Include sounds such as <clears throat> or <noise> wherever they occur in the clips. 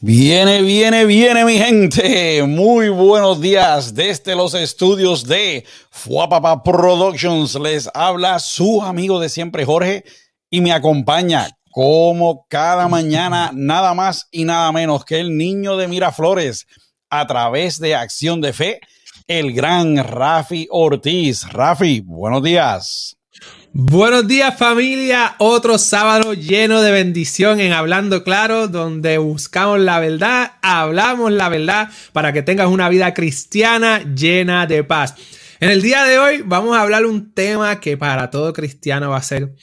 Viene, viene, viene mi gente. Muy buenos días desde los estudios de Fuapapa Productions. Les habla su amigo de siempre Jorge y me acompaña como cada mañana nada más y nada menos que el niño de Miraflores a través de Acción de Fe, el gran Rafi Ortiz. Rafi, buenos días. Buenos días familia, otro sábado lleno de bendición en Hablando Claro, donde buscamos la verdad, hablamos la verdad para que tengas una vida cristiana llena de paz. En el día de hoy vamos a hablar un tema que para todo cristiano va a ser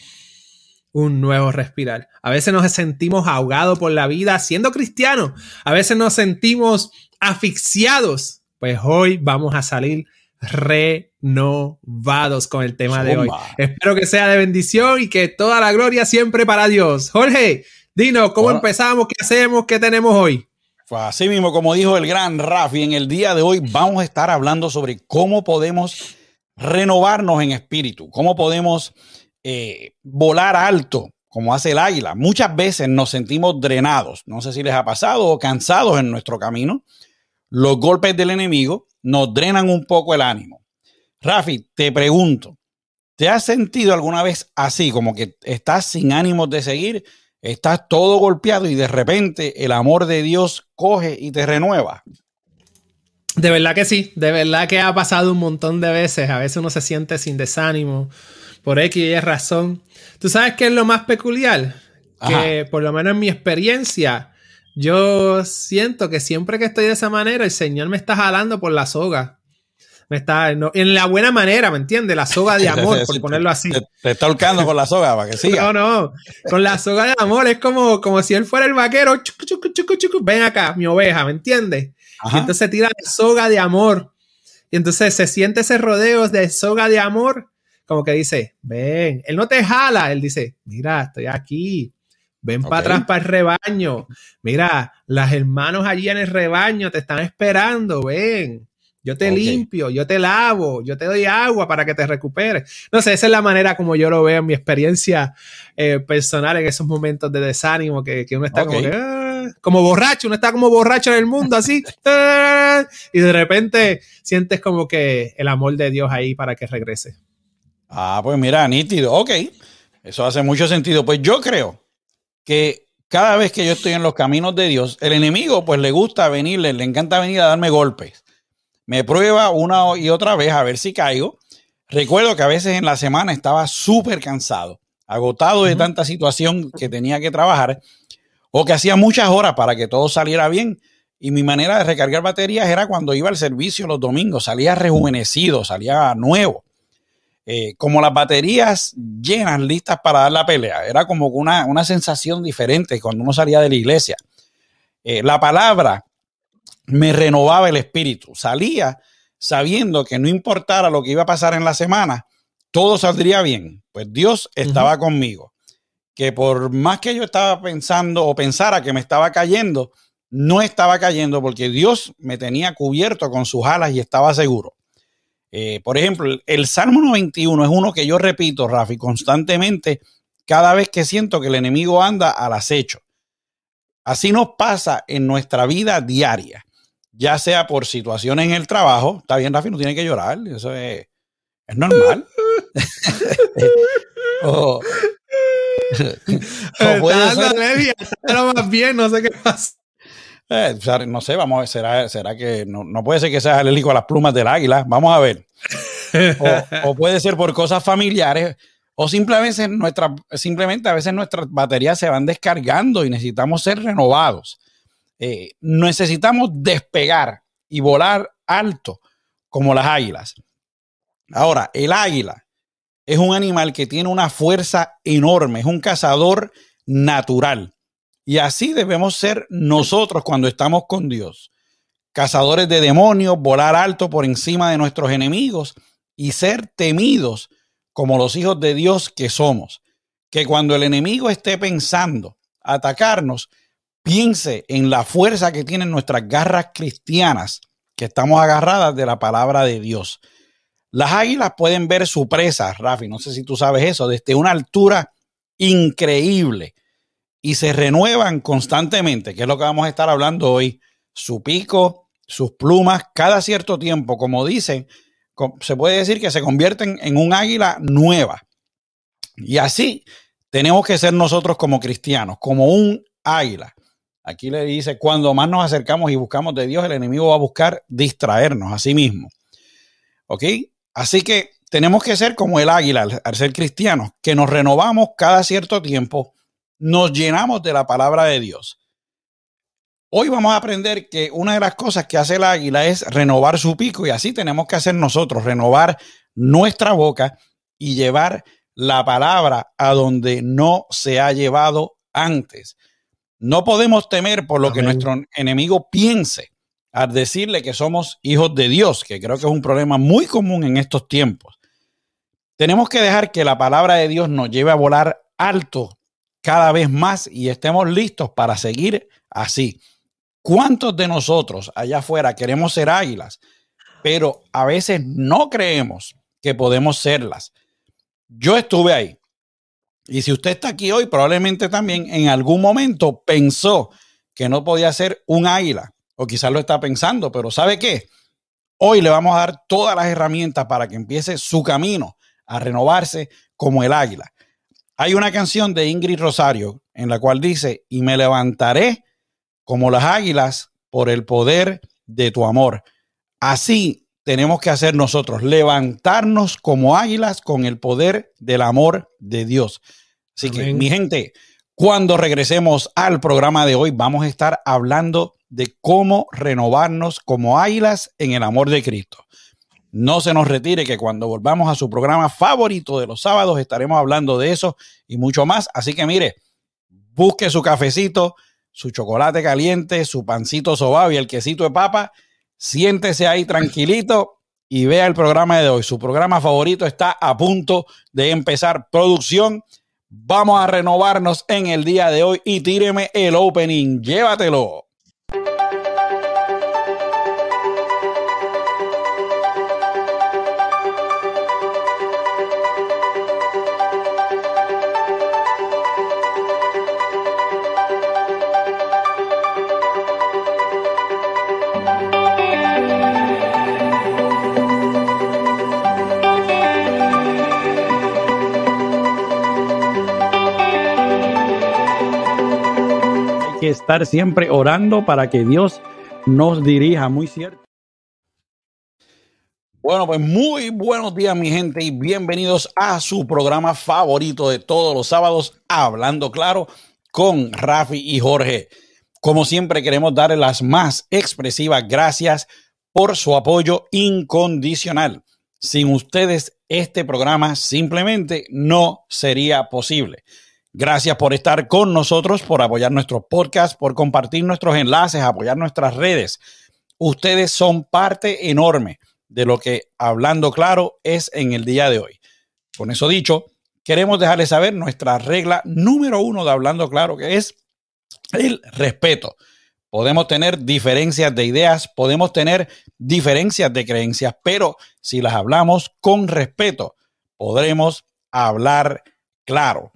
un nuevo respirar. A veces nos sentimos ahogados por la vida siendo cristianos, a veces nos sentimos asfixiados, pues hoy vamos a salir renovados con el tema de hoy. Espero que sea de bendición y que toda la gloria siempre para Dios. Jorge, dinos, ¿cómo empezamos? ¿Qué hacemos? ¿Qué tenemos hoy? Así mismo, como dijo el gran Rafi, en el día de hoy vamos a estar hablando sobre cómo podemos renovarnos en espíritu, cómo podemos eh, volar alto, como hace el águila. Muchas veces nos sentimos drenados, no sé si les ha pasado, o cansados en nuestro camino. Los golpes del enemigo nos drenan un poco el ánimo. Rafi, te pregunto, ¿te has sentido alguna vez así, como que estás sin ánimos de seguir, estás todo golpeado y de repente el amor de Dios coge y te renueva? De verdad que sí, de verdad que ha pasado un montón de veces. A veces uno se siente sin desánimo por X y razón. ¿Tú sabes qué es lo más peculiar? Que por lo menos en mi experiencia, yo siento que siempre que estoy de esa manera, el Señor me está jalando por la soga. Me está, en la buena manera, ¿me entiendes? La soga de <laughs> amor, por ponerlo así. Te, está holcando con la soga para que siga. No, no, con la soga de amor es como, como si él fuera el vaquero. ven acá, mi oveja, ¿me entiendes? Y entonces tira la soga de amor. Y entonces se siente ese rodeo de soga de amor, como que dice, ven, él no te jala, él dice, mira, estoy aquí, Ven para atrás para el rebaño. Mira, las hermanos allí en el rebaño te están esperando. Ven. Yo te limpio, yo te lavo, yo te doy agua para que te recuperes. No sé, esa es la manera como yo lo veo en mi experiencia eh, personal en esos momentos de desánimo que, uno está como, ah", como borracho, uno está como borracho en el mundo así. Ah", <laughs> y de repente sientes como que el amor de Dios ahí para que regrese. Ah, pues mira, nítido. Ok, eso hace mucho sentido. Pues yo creo que cada vez que yo estoy en los caminos de Dios, el enemigo pues le gusta venir, le, encanta venir a darme golpes. Me prueba una y otra vez a ver si caigo. Recuerdo que a veces en la semana estaba súper cansado, agotado de tanta situación que tenía que trabajar o que hacía muchas horas para que todo saliera bien. Y mi manera de recargar baterías era cuando iba al servicio los domingos, salía rejuvenecido, salía nuevo. Eh, como las baterías llenas, listas para dar la pelea. Era como una, una sensación diferente cuando uno salía de la iglesia. Eh, la palabra me renovaba el espíritu. Salía sabiendo que no importara lo que iba a pasar en la semana, todo saldría bien. Pues Dios estaba conmigo. Que por más que yo estaba pensando o pensara que me estaba cayendo, no estaba cayendo porque Dios me tenía cubierto con sus alas y estaba seguro. Eh, por ejemplo, el, Salmo 91 es uno que yo repito, Rafi, constantemente cada vez que siento que el enemigo anda al acecho. Así nos pasa en nuestra vida diaria, ya sea por situaciones en el trabajo. Está bien, Rafi, no tiene que llorar, eso es, normal. <laughs> o, puede ser, más bien, no sé qué pasa. Eh, no sé, vamos a ver, será, será que no, puede ser que sea alérgico a las plumas del águila. Vamos a ver. O, <laughs> puede ser por cosas familiares. O simplemente, nuestra, simplemente a veces nuestras baterías se van descargando y necesitamos ser renovados. Eh, necesitamos despegar y volar alto como las águilas. Ahora, el águila es un animal que tiene una fuerza enorme, es un cazador natural. Y así debemos ser nosotros cuando estamos con Dios. Cazadores de demonios, volar alto por encima de nuestros enemigos y ser temidos como los hijos de Dios que somos. Que cuando el enemigo esté pensando atacarnos, piense en la fuerza que tienen nuestras garras cristianas, que estamos agarradas de la palabra de Dios. Las águilas pueden ver su presa, Rafi, no sé si tú sabes eso, desde una altura increíble y se renuevan constantemente, que es lo que vamos a estar hablando hoy. Su pico, sus plumas, cada cierto tiempo, como dicen, se puede decir que se convierten en un águila nueva. Y así tenemos que ser nosotros como cristianos, como un águila. Aquí le dice, cuando más nos acercamos y buscamos de Dios, el enemigo va a buscar distraernos a sí mismo. ¿Ok? Así que tenemos que ser como el águila al, al ser cristianos, que nos renovamos cada cierto tiempo nos llenamos de la palabra de Dios. Hoy vamos a aprender que una de las cosas que hace el águila es renovar su pico y así tenemos que hacer nosotros, renovar nuestra boca y llevar la palabra a donde no se ha llevado antes. No podemos temer por lo que nuestro enemigo piense al decirle que somos hijos de Dios, que creo que es un problema muy común en estos tiempos. Tenemos que dejar que la palabra de Dios nos lleve a volar alto cada vez más y estemos listos para seguir así. ¿Cuántos de nosotros allá afuera queremos ser águilas, pero a veces no creemos que podemos serlas? Yo estuve ahí. Y si usted está aquí hoy, probablemente también en algún momento pensó que no podía ser un águila, o quizás lo está pensando, pero ¿sabe qué? Hoy le vamos a dar todas las herramientas para que empiece su camino a renovarse como el águila. Hay una canción de Ingrid Rosario en la cual dice, y me levantaré como las águilas por el poder de tu amor. Así tenemos que hacer nosotros, levantarnos como águilas con el poder del amor de Dios. Así que, mi gente, cuando regresemos al programa de hoy, vamos a estar hablando de cómo renovarnos como águilas en el amor de Cristo. No se nos retire que cuando volvamos a su programa favorito de los sábados estaremos hablando de eso y mucho más. Así que mire, busque su cafecito, su chocolate caliente, su pancito sobao y el quesito de papa. Siéntese ahí tranquilito y vea el programa de hoy. Su programa favorito está a punto de empezar producción. Vamos a renovarnos en el día de hoy y tíreme el opening. Llévatelo. Estar siempre orando para que Dios nos dirija, muy cierto. Bueno, pues muy buenos días mi gente y bienvenidos a su programa favorito de todos los sábados, Hablando Claro con Rafi y Jorge. Como siempre queremos darle las más expresivas gracias por su apoyo incondicional. Sin ustedes este programa simplemente no sería posible. Gracias por estar con nosotros, por apoyar nuestro podcast, por compartir nuestros enlaces, apoyar nuestras redes. Ustedes son parte enorme de lo que Hablando Claro es en el día de hoy. Con eso dicho, queremos dejarles saber nuestra regla número uno de Hablando Claro, que es el respeto. Podemos tener diferencias de ideas, podemos tener diferencias de creencias, pero si las hablamos con respeto, podremos hablar claro.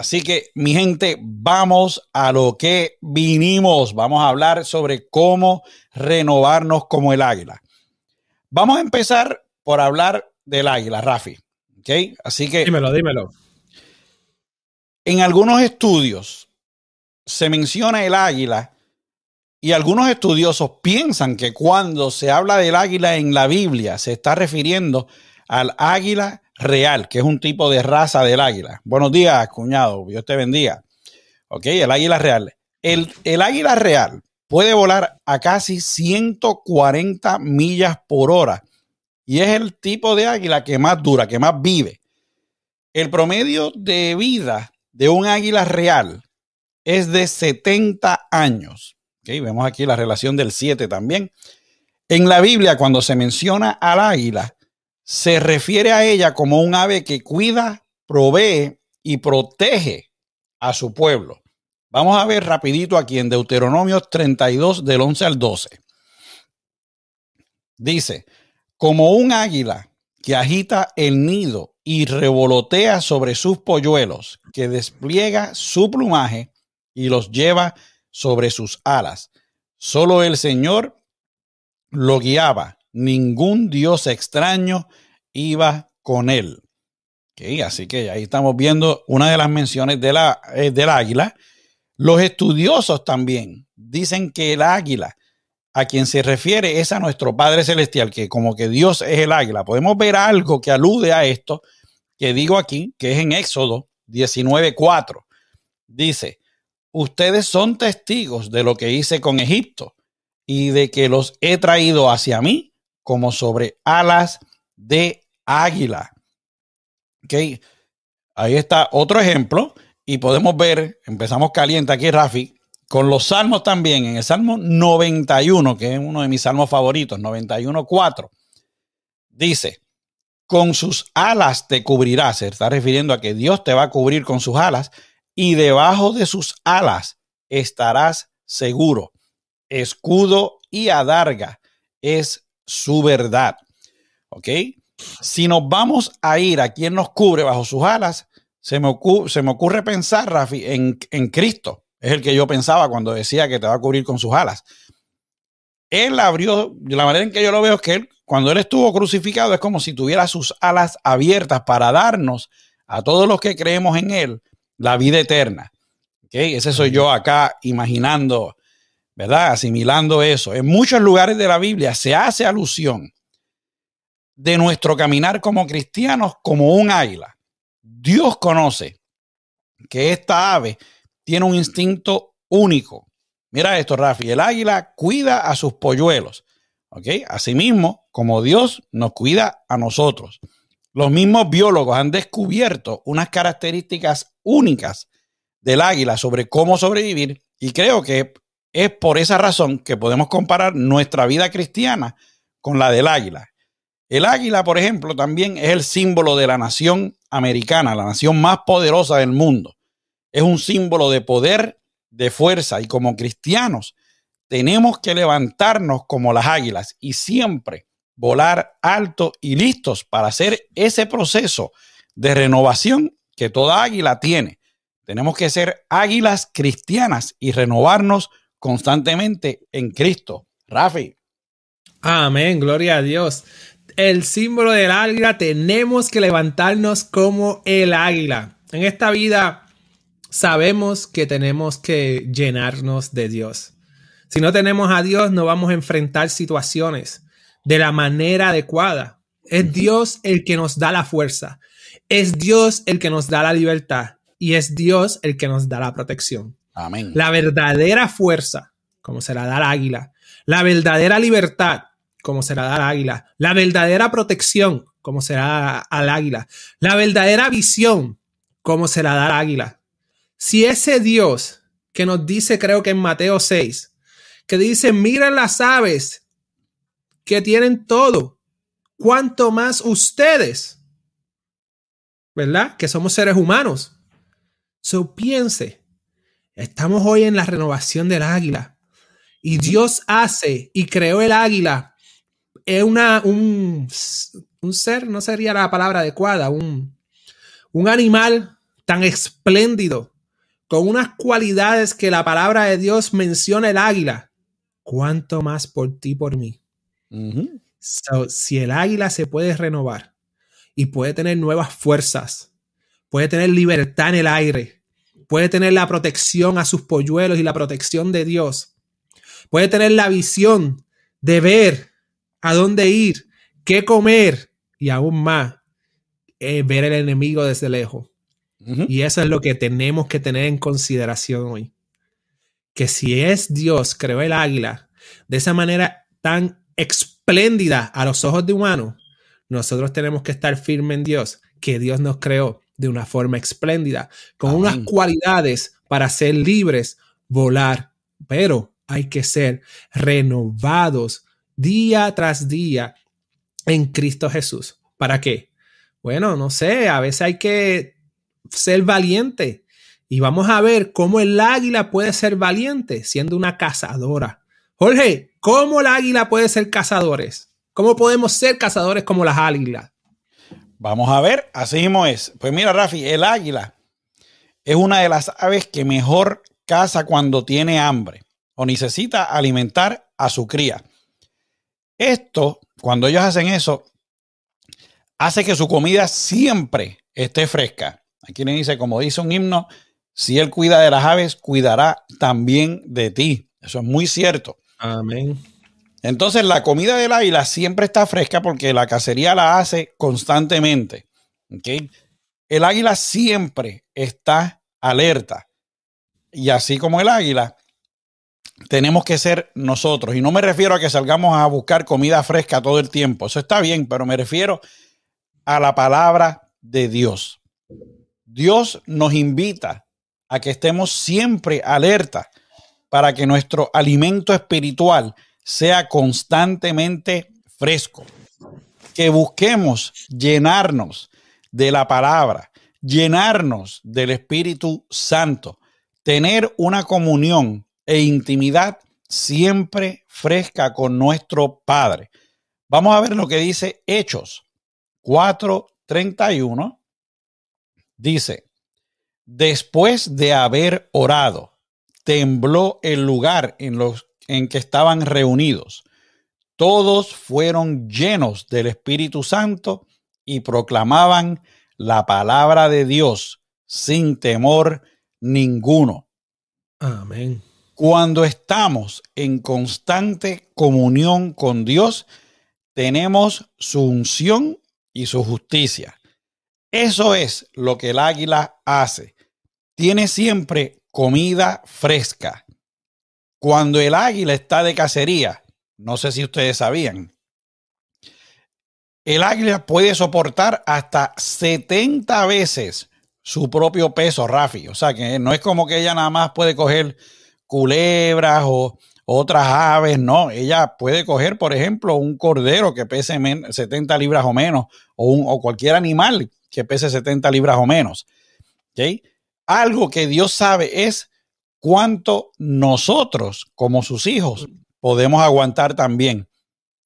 Así que, mi gente, vamos a lo que vinimos. Vamos a hablar sobre cómo renovarnos como el águila. Vamos a empezar por hablar del águila, Rafi. ¿Ok? Así que. Dímelo, dímelo. En algunos estudios se menciona el águila y algunos estudiosos piensan que cuando se habla del águila en la Biblia se está refiriendo al águila real, que es un tipo de raza del águila. Buenos días, cuñado, Dios te bendiga. Ok, el águila real. El, el águila real puede volar a casi 140 millas por hora y es el tipo de águila que más dura, que más vive. El promedio de vida de un águila real es de 70 años. Okay, vemos aquí la relación del 7 también. En la Biblia, cuando se menciona al águila, se refiere a ella como un ave que cuida, provee y protege a su pueblo. Vamos a ver rapidito aquí en Deuteronomio 32 del 11 al 12. Dice, como un águila que agita el nido y revolotea sobre sus polluelos, que despliega su plumaje y los lleva sobre sus alas. Solo el Señor lo guiaba, ningún Dios extraño iba con él. así que ahí estamos viendo una de las menciones de la, eh, del águila. Los estudiosos también dicen que el águila a quien se refiere es a nuestro Padre Celestial, que como que Dios es el águila. Podemos ver algo que alude a esto que digo aquí, que es en Éxodo 19:4. Dice, ustedes son testigos de lo que hice con Egipto y de que los he traído hacia mí como sobre alas de águila. Okay. Ahí está otro ejemplo y podemos ver, empezamos caliente aquí, Rafi, con los salmos también, en el Salmo 91, que es uno de mis salmos favoritos, 91.4, dice, con sus alas te cubrirá, se está refiriendo a que Dios te va a cubrir con sus alas y debajo de sus alas estarás seguro. Escudo y adarga es su verdad. ¿Ok? Si nos vamos a ir a quien nos cubre bajo sus alas, se me, ocurre, se me ocurre pensar, Rafi, en, en Cristo. Es el que yo pensaba cuando decía que te va a cubrir con sus alas. Él abrió, la manera en que yo lo veo es que él, cuando él estuvo crucificado, es como si tuviera sus alas abiertas para darnos a todos los que creemos en él la vida eterna. ¿Okay? Ese soy yo acá imaginando, ¿verdad? Asimilando eso. En muchos lugares de la Biblia se hace alusión de nuestro caminar como cristianos como un águila. Dios conoce que esta ave tiene un instinto único. Mira esto, Rafi. El águila cuida a sus polluelos. ¿Ok? Asimismo, como Dios nos cuida a nosotros. Los mismos biólogos han descubierto unas características únicas del águila sobre cómo sobrevivir y creo que es por esa razón que podemos comparar nuestra vida cristiana con la del águila. El águila, por ejemplo, también es el símbolo de la nación americana, la nación más poderosa del mundo es un símbolo de poder, de fuerza y como cristianos tenemos que levantarnos como las águilas y siempre volar alto y listos para hacer ese proceso de renovación que toda águila tiene. Tenemos que ser águilas cristianas y renovarnos constantemente en Cristo. Rafi. Amén, gloria a Dios. El símbolo del águila tenemos que levantarnos como el águila. En esta vida sabemos que tenemos que llenarnos de Dios. Si no tenemos a Dios, no vamos a enfrentar situaciones de la manera adecuada. Es Dios el que nos da la fuerza. Es Dios el que nos da la libertad. Y es Dios el que nos da la protección. La verdadera fuerza, como se la da al águila. La verdadera libertad, como se la da al águila. La verdadera protección, como se la da al águila. La verdadera visión, como se la da al águila. Si ese Dios que nos dice, creo que en Mateo 6, que dice, miren las aves que tienen todo, cuanto más ustedes, ¿verdad? Que somos seres humanos. So piense, estamos hoy en la renovación del águila y Dios hace y creó el águila. Es una, un, un ser, no sería la palabra adecuada, un, un animal tan espléndido con unas cualidades que la palabra de Dios menciona el águila, ¿cuánto más por ti, por mí? si el águila se puede renovar y puede tener nuevas fuerzas, puede tener libertad en el aire, puede tener la protección a sus polluelos y la protección de Dios, puede tener la visión de ver a dónde ir, qué comer y aún más, eh, ver el enemigo desde lejos. Y eso es lo que tenemos que tener en consideración hoy. Que si es Dios creó el águila de esa manera tan espléndida a los ojos de humano, nosotros tenemos que estar firmes en Dios, que Dios nos creó de una forma espléndida, con unas cualidades para ser libres, volar, pero hay que ser renovados día tras día en Cristo Jesús. ¿Para qué? Bueno, no sé, a veces hay que ser valiente. Y vamos a ver cómo el águila puede ser valiente siendo una cazadora. Jorge, ¿cómo el águila puede ser cazadores? ¿Cómo podemos ser cazadores como las águilas? Vamos a ver, así mismo es. Pues mira, Rafi, el águila es una de las aves que mejor caza cuando tiene hambre o necesita alimentar a su cría. Esto, cuando ellos hacen eso, hace que su comida siempre esté fresca. Aquí le dice, como dice un himno, si Él cuida de las aves, cuidará también de ti. Eso es muy cierto. Amén. Entonces la comida del águila siempre está fresca porque la cacería la hace constantemente. El águila siempre está alerta. Y así como el águila, tenemos que ser nosotros. Y no me refiero a que salgamos a buscar comida fresca todo el tiempo. Eso está bien, pero me refiero a la palabra de Dios. Dios nos invita a que estemos siempre alerta para que nuestro alimento espiritual sea constantemente fresco. Que busquemos llenarnos de la palabra, llenarnos del Espíritu Santo, tener una comunión e intimidad siempre fresca con nuestro Padre. Vamos a ver lo que dice Hechos 4:31. Dice, después de haber orado, tembló el lugar en los en que estaban reunidos. Todos fueron llenos del Espíritu Santo y proclamaban la palabra de Dios sin temor ninguno. Amén. Cuando estamos en constante comunión con Dios, tenemos su unción y su justicia. Eso es lo que el águila hace. Tiene siempre comida fresca. Cuando el águila está de cacería, no sé si ustedes sabían, el águila puede soportar hasta 70 veces su propio peso, Rafi. O sea, que no es como que ella nada más puede coger culebras o otras aves, no. Ella puede coger, por ejemplo, un cordero que pese 70 libras o menos, o, un, o cualquier animal que pese 70 libras o menos. Algo que Dios sabe es cuánto nosotros, como sus hijos, podemos aguantar también.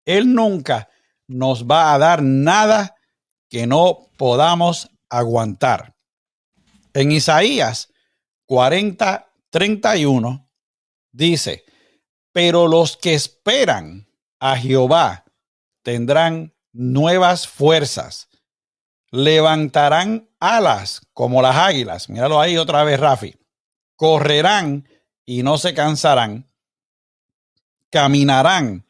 Él nunca nos va a dar nada que no podamos aguantar. En Isaías 40, 31 dice, pero los que esperan a Jehová tendrán nuevas fuerzas, levantarán alas como las águilas. Míralo ahí otra vez, Rafi correrán y no se cansarán, caminarán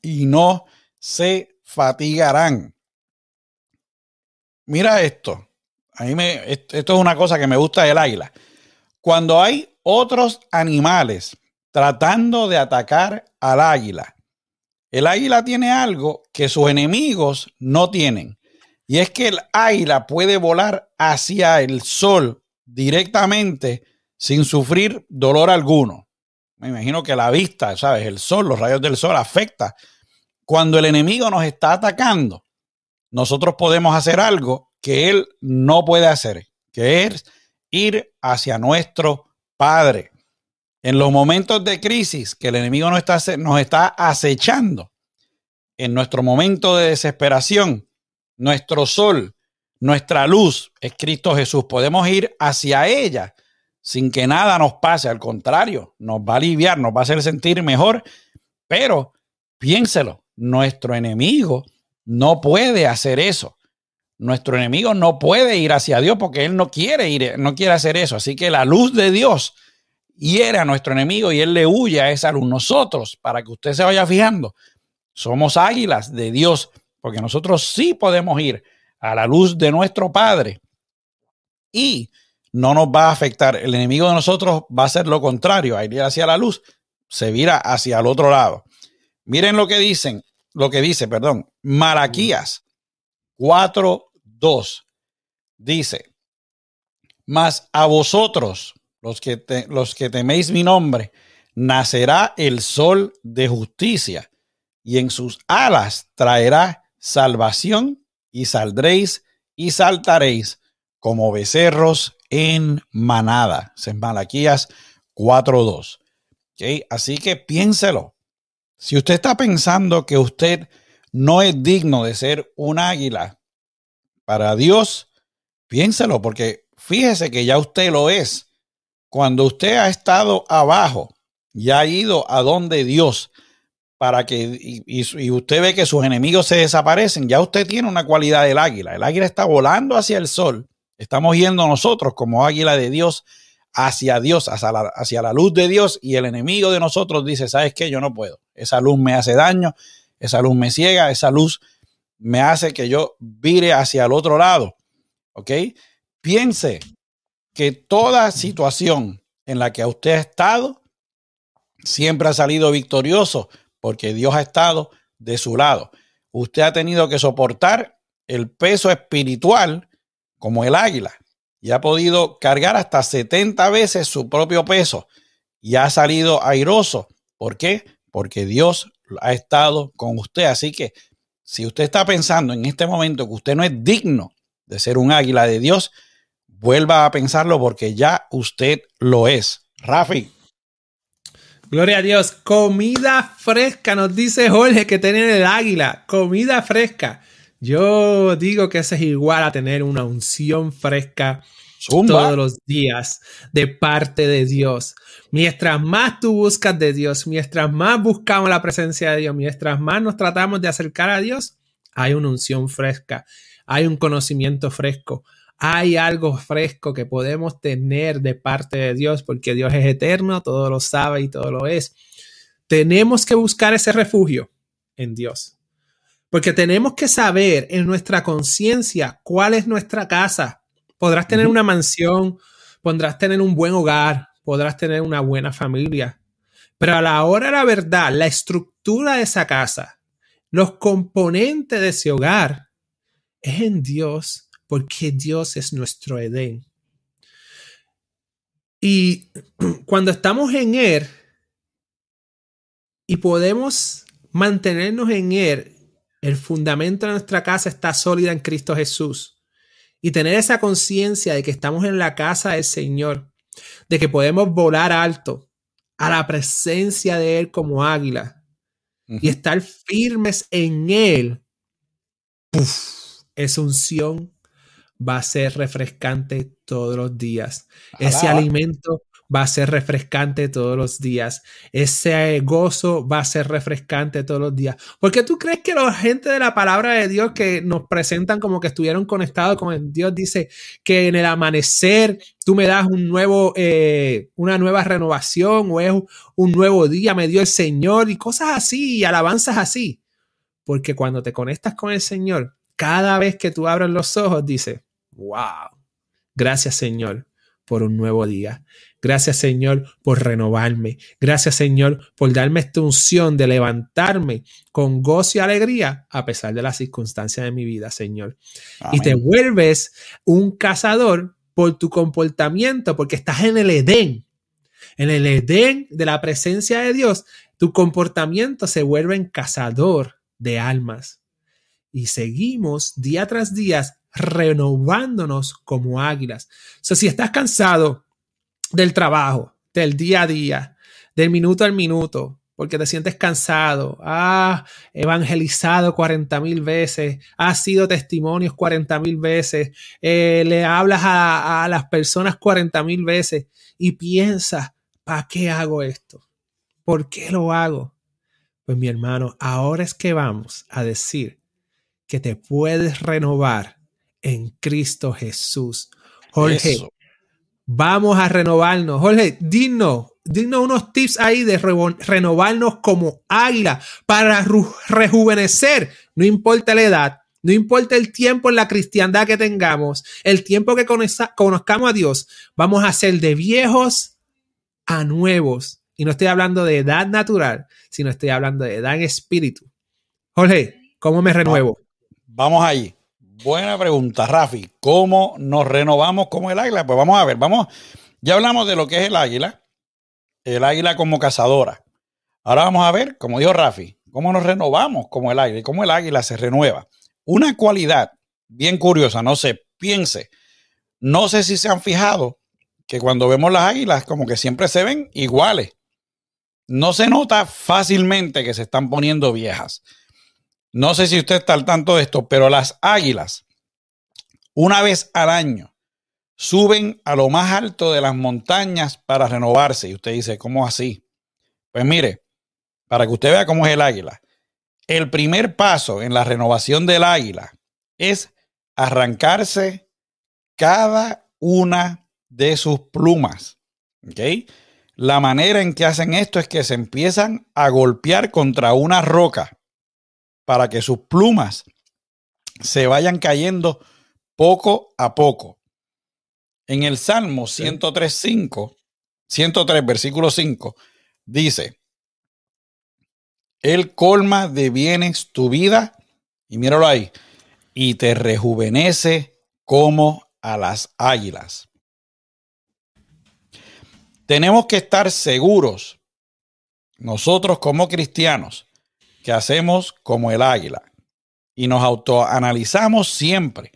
y no se fatigarán. Mira esto. A mí esto es una cosa que me gusta del águila. Cuando hay otros animales tratando de atacar al águila, el águila tiene algo que sus enemigos no tienen. Y es que el águila puede volar hacia el sol directamente sin sufrir dolor alguno. Me imagino que la vista, ¿sabes? El sol, los rayos del sol afecta. Cuando el enemigo nos está atacando, nosotros podemos hacer algo que él no puede hacer, que es ir hacia nuestro Padre. En los momentos de crisis que el enemigo nos está, nos está acechando, en nuestro momento de desesperación, nuestro sol, nuestra luz es Cristo Jesús. Podemos ir hacia ella sin que nada nos pase. Al contrario, nos va a aliviar, nos va a hacer sentir mejor. Pero piénselo, nuestro enemigo no puede hacer eso. Nuestro enemigo no puede ir hacia Dios porque él no quiere ir, no quiere hacer eso. Así que la luz de Dios hiere a nuestro enemigo y él le huye a esa luz. Nosotros, para que usted se vaya fijando, somos águilas de Dios porque nosotros sí podemos ir a la luz de nuestro Padre. Y no nos va a afectar. El enemigo de nosotros va a ser lo contrario, a ir hacia la luz, se vira hacia el otro lado. Miren lo que dicen, lo que dice, perdón, Malaquías 4:2 dice, mas a vosotros, los que, los que teméis mi nombre, nacerá el sol de justicia y en sus alas traerá salvación y saldréis y saltaréis como becerros en manada. En Malaquías 4.2. Así que piénselo. Si usted está pensando que usted no es digno de ser un águila para Dios, piénselo, porque fíjese que ya usted lo es cuando usted ha estado abajo y ha ido a donde Dios para que y, usted ve que sus enemigos se desaparecen, ya usted tiene una cualidad del águila. El águila está volando hacia el sol. Estamos yendo nosotros como águila de Dios hacia Dios, hacia la, hacia la luz de Dios y el enemigo de nosotros dice, ¿sabes qué? Yo no puedo. Esa luz me hace daño, esa luz me ciega, esa luz me hace que yo vire hacia el otro lado. ¿Ok? Piense que toda situación en la que usted ha estado siempre ha salido victorioso porque Dios ha estado de su lado. Usted ha tenido que soportar el peso espiritual como el águila y ha podido cargar hasta 70 veces su propio peso y ha salido airoso. ¿Por qué? Porque Dios ha estado con usted. Así que si usted está pensando en este momento que usted no es digno de ser un águila de Dios, vuelva a pensarlo porque ya usted lo es. Rafi. Gloria a Dios. Comida fresca, nos dice Jorge que tiene el águila. Comida fresca. Yo digo que eso es igual a tener una unción fresca todos los días de parte de Dios. Mientras más tú buscas de Dios, mientras más buscamos la presencia de Dios, mientras más nos tratamos de acercar a Dios, hay una unción fresca, hay un conocimiento fresco, hay algo fresco que podemos tener de parte de Dios, porque Dios es eterno, todo lo sabe y todo lo es. Tenemos que buscar ese refugio en Dios, porque tenemos que saber en nuestra conciencia cuál es nuestra casa. Podrás tener una mansión, podrás tener un buen hogar, podrás tener una buena familia, pero a la hora de la verdad, la estructura de esa casa, los componentes de ese hogar, es en Dios porque Dios es nuestro Edén. Y <clears throat> cuando estamos en Él y podemos mantenernos en Él, el fundamento de nuestra casa está sólida en Cristo Jesús. Y tener esa conciencia de que estamos en la casa del Señor, de que podemos volar alto a la presencia de Él como águila y estar firmes en Él, es unción va a ser refrescante todos los días. Ese alimento va a ser refrescante todos los días. Ese gozo va a ser refrescante todos los días. ¿Por qué tú crees que la gente de la palabra de Dios que nos presentan como que estuvieron conectados con Dios dice que en el amanecer tú me das un nuevo, eh, una nueva renovación o es un nuevo día, me dio el Señor y cosas así y alabanzas así? Porque cuando te conectas con el Señor, cada vez que tú abres los ojos, dice, wow, gracias Señor por un nuevo día. Gracias Señor por renovarme. Gracias Señor por darme esta unción de levantarme con gozo y alegría a pesar de las circunstancias de mi vida, Señor. Y te vuelves un cazador por tu comportamiento, porque estás en el Edén. En el Edén de la presencia de Dios, tu comportamiento se vuelve en cazador de almas y seguimos día tras día renovándonos como águilas. O sea, si estás cansado del trabajo, del día a día, del minuto al minuto, porque te sientes cansado, has evangelizado 40 mil veces, has sido testimonios 40 mil veces, eh, le hablas a, a las personas 40 mil veces y piensas, ¿para qué hago esto? ¿Por qué lo hago? Pues mi hermano, ahora es que vamos a decir que te puedes renovar en Cristo Jesús. Jorge, vamos a renovarnos. Jorge, dinos, dinos unos tips ahí de renovarnos como águila para rejuvenecer, no importa la edad, no importa el tiempo en la cristiandad que tengamos, el tiempo que conozcamos a Dios, vamos a ser de viejos a nuevos. Y no estoy hablando de edad natural, sino estoy hablando de edad en espíritu. Jorge, ¿cómo me renuevo? Vamos ahí. Buena pregunta, Rafi. ¿Cómo nos renovamos como el águila? Pues vamos a ver, vamos. Ya hablamos de lo que es el águila, el águila como cazadora. Ahora vamos a ver, como dijo Rafi, cómo nos renovamos como el águila y cómo el águila se renueva. Una cualidad bien curiosa, no sé, piense. No sé si se han fijado que cuando vemos las águilas, como que siempre se ven iguales. No se nota fácilmente que se están poniendo viejas. No sé si usted está al tanto de esto, pero las águilas, una vez al año, suben a lo más alto de las montañas para renovarse. Y usted dice, ¿cómo así? Pues mire, para que usted vea cómo es el águila. El primer paso en la renovación del águila es arrancarse cada una de sus plumas. ¿Ok? La manera en que hacen esto es que se empiezan a golpear contra una roca para que sus plumas se vayan cayendo poco a poco. En el Salmo 103.5, 103, versículo 5, dice, Él colma de bienes tu vida, y míralo ahí, y te rejuvenece como a las águilas. Tenemos que estar seguros, nosotros como cristianos, que hacemos como el águila y nos autoanalizamos siempre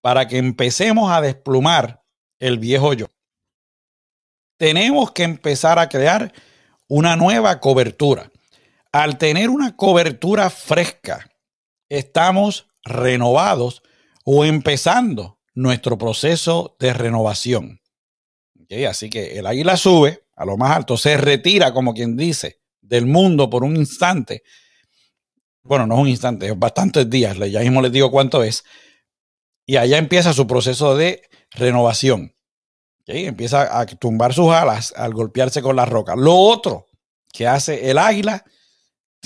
para que empecemos a desplumar el viejo yo. Tenemos que empezar a crear una nueva cobertura. Al tener una cobertura fresca, estamos renovados o empezando nuestro proceso de renovación. Así que el águila sube a lo más alto, se retira, como quien dice, del mundo por un instante. Bueno, no es un instante, es bastantes días, ya mismo les digo cuánto es. Y allá empieza su proceso de renovación. Empieza a tumbar sus alas al golpearse con la roca. Lo otro que hace el águila,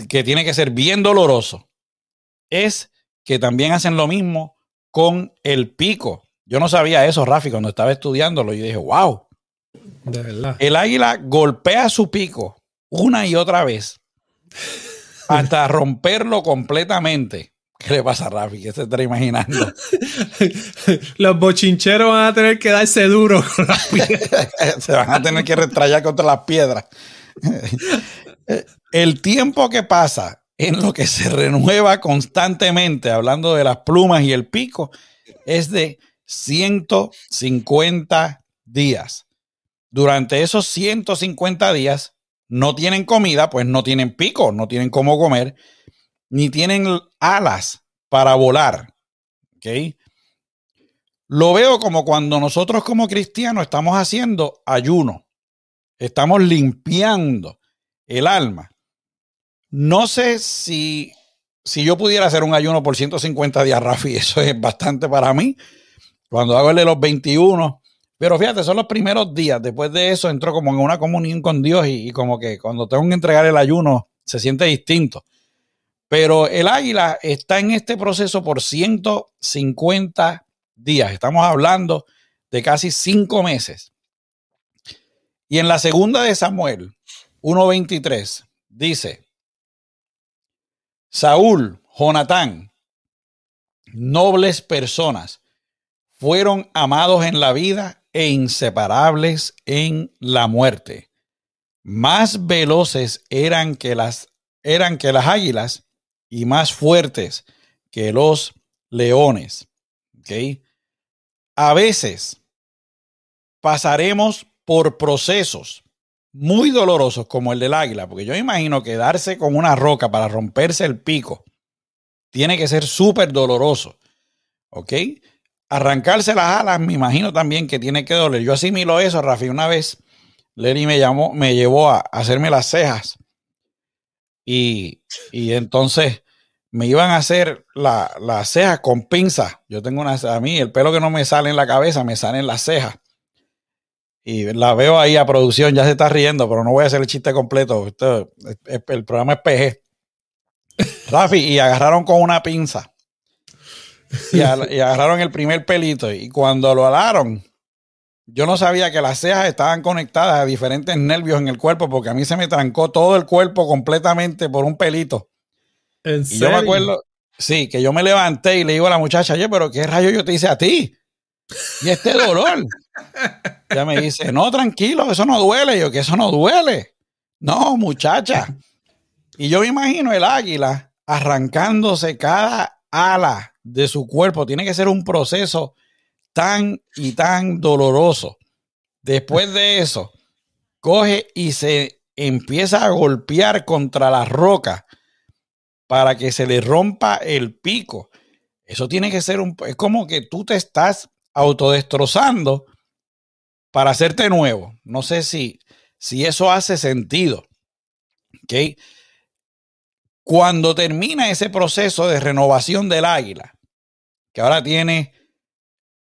que tiene que ser bien doloroso, es que también hacen lo mismo con el pico. Yo no sabía eso, Rafi, cuando estaba estudiándolo. Y dije, wow, el águila golpea su pico una y otra vez hasta romperlo completamente. ¿Qué le pasa a Rafi? ¿Qué se está imaginando? <laughs> Los bochincheros van a tener que darse duro con las piedras. <laughs> se van a tener que retrayar contra las piedras. <laughs> El tiempo que pasa en lo que se renueva constantemente, hablando de las plumas y el pico, es de 150 días durante esos 150 días no tienen comida, pues no tienen pico, no tienen cómo comer, ni tienen alas para volar. Lo veo como cuando nosotros como cristianos estamos haciendo ayuno, estamos limpiando el alma. No sé si, si yo pudiera hacer un ayuno por 150 días, Rafi, <laughs> eso es bastante para mí. Cuando hago el de los 21, pero fíjate, son los primeros días. Después de eso entró como en una comunión con Dios y, como que cuando tengo que entregar el ayuno se siente distinto. Pero el águila está en este proceso por 150 días. Estamos hablando de casi cinco meses. Y en la segunda de Samuel 1.23 dice, Saúl, Jonatán, nobles personas, fueron amados en la vida e inseparables en la muerte. Más veloces eran que las, eran que las águilas y más fuertes que los leones. A veces pasaremos por procesos muy dolorosos como el del águila, porque yo imagino que darse con una roca para romperse el pico tiene que ser súper doloroso. ¿Ok? Arrancarse las alas, me imagino también que tiene que doler. Yo asimilo eso, Rafi. Una vez Lenny me llamó, me llevó a hacerme las cejas. Y, entonces me iban a hacer las cejas con pinza. Yo tengo una, a mí el pelo que no me sale en la cabeza, me sale en las cejas. Y la veo ahí a producción, ya se está riendo, pero no voy a hacer el chiste completo. el programa es PG. Rafi, y agarraron con una pinza <laughs> y, agarraron el primer pelito. Y cuando lo alaron, yo no sabía que las cejas estaban conectadas a diferentes nervios en el cuerpo, porque a mí se me trancó todo el cuerpo completamente por un pelito. ¿En y yo me acuerdo, sí, que yo me levanté y le digo a la muchacha, oye, pero ¿qué rayo yo te hice a ti? Y este dolor. <laughs> ya me dice, no, tranquilo, eso no duele. yo, que eso no duele. No, muchacha. Y yo me imagino el águila arrancándose cada ala de su cuerpo. Tiene que ser un proceso tan y tan doloroso. Después de eso, coge y se empieza a golpear contra la roca para que se le rompa el pico. Eso tiene que ser un... Es como que tú te estás autodestrozando para hacerte nuevo. No sé si, si eso hace sentido. ¿Okay? Cuando termina ese proceso de renovación del águila, que ahora tiene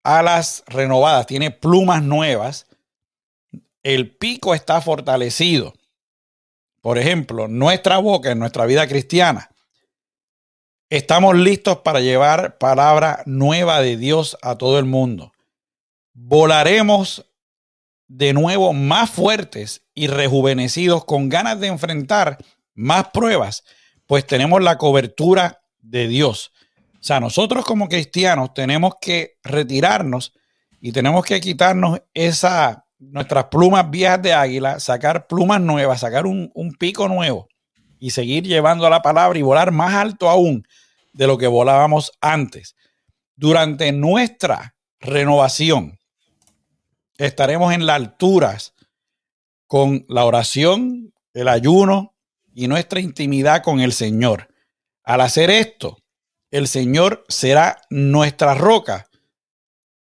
alas renovadas, tiene plumas nuevas, el pico está fortalecido. Por ejemplo, nuestra boca en nuestra vida cristiana. Estamos listos para llevar palabra nueva de Dios a todo el mundo. Volaremos de nuevo más fuertes y rejuvenecidos con ganas de enfrentar más pruebas, pues tenemos la cobertura de Dios. O sea, nosotros como cristianos tenemos que retirarnos y tenemos que quitarnos esa nuestras plumas viejas de águila, sacar plumas nuevas, sacar un, pico nuevo y seguir llevando la palabra y volar más alto aún de lo que volábamos antes. Durante nuestra renovación estaremos en las alturas con la oración, el ayuno y nuestra intimidad con el Señor. Al hacer esto, el Señor será nuestra roca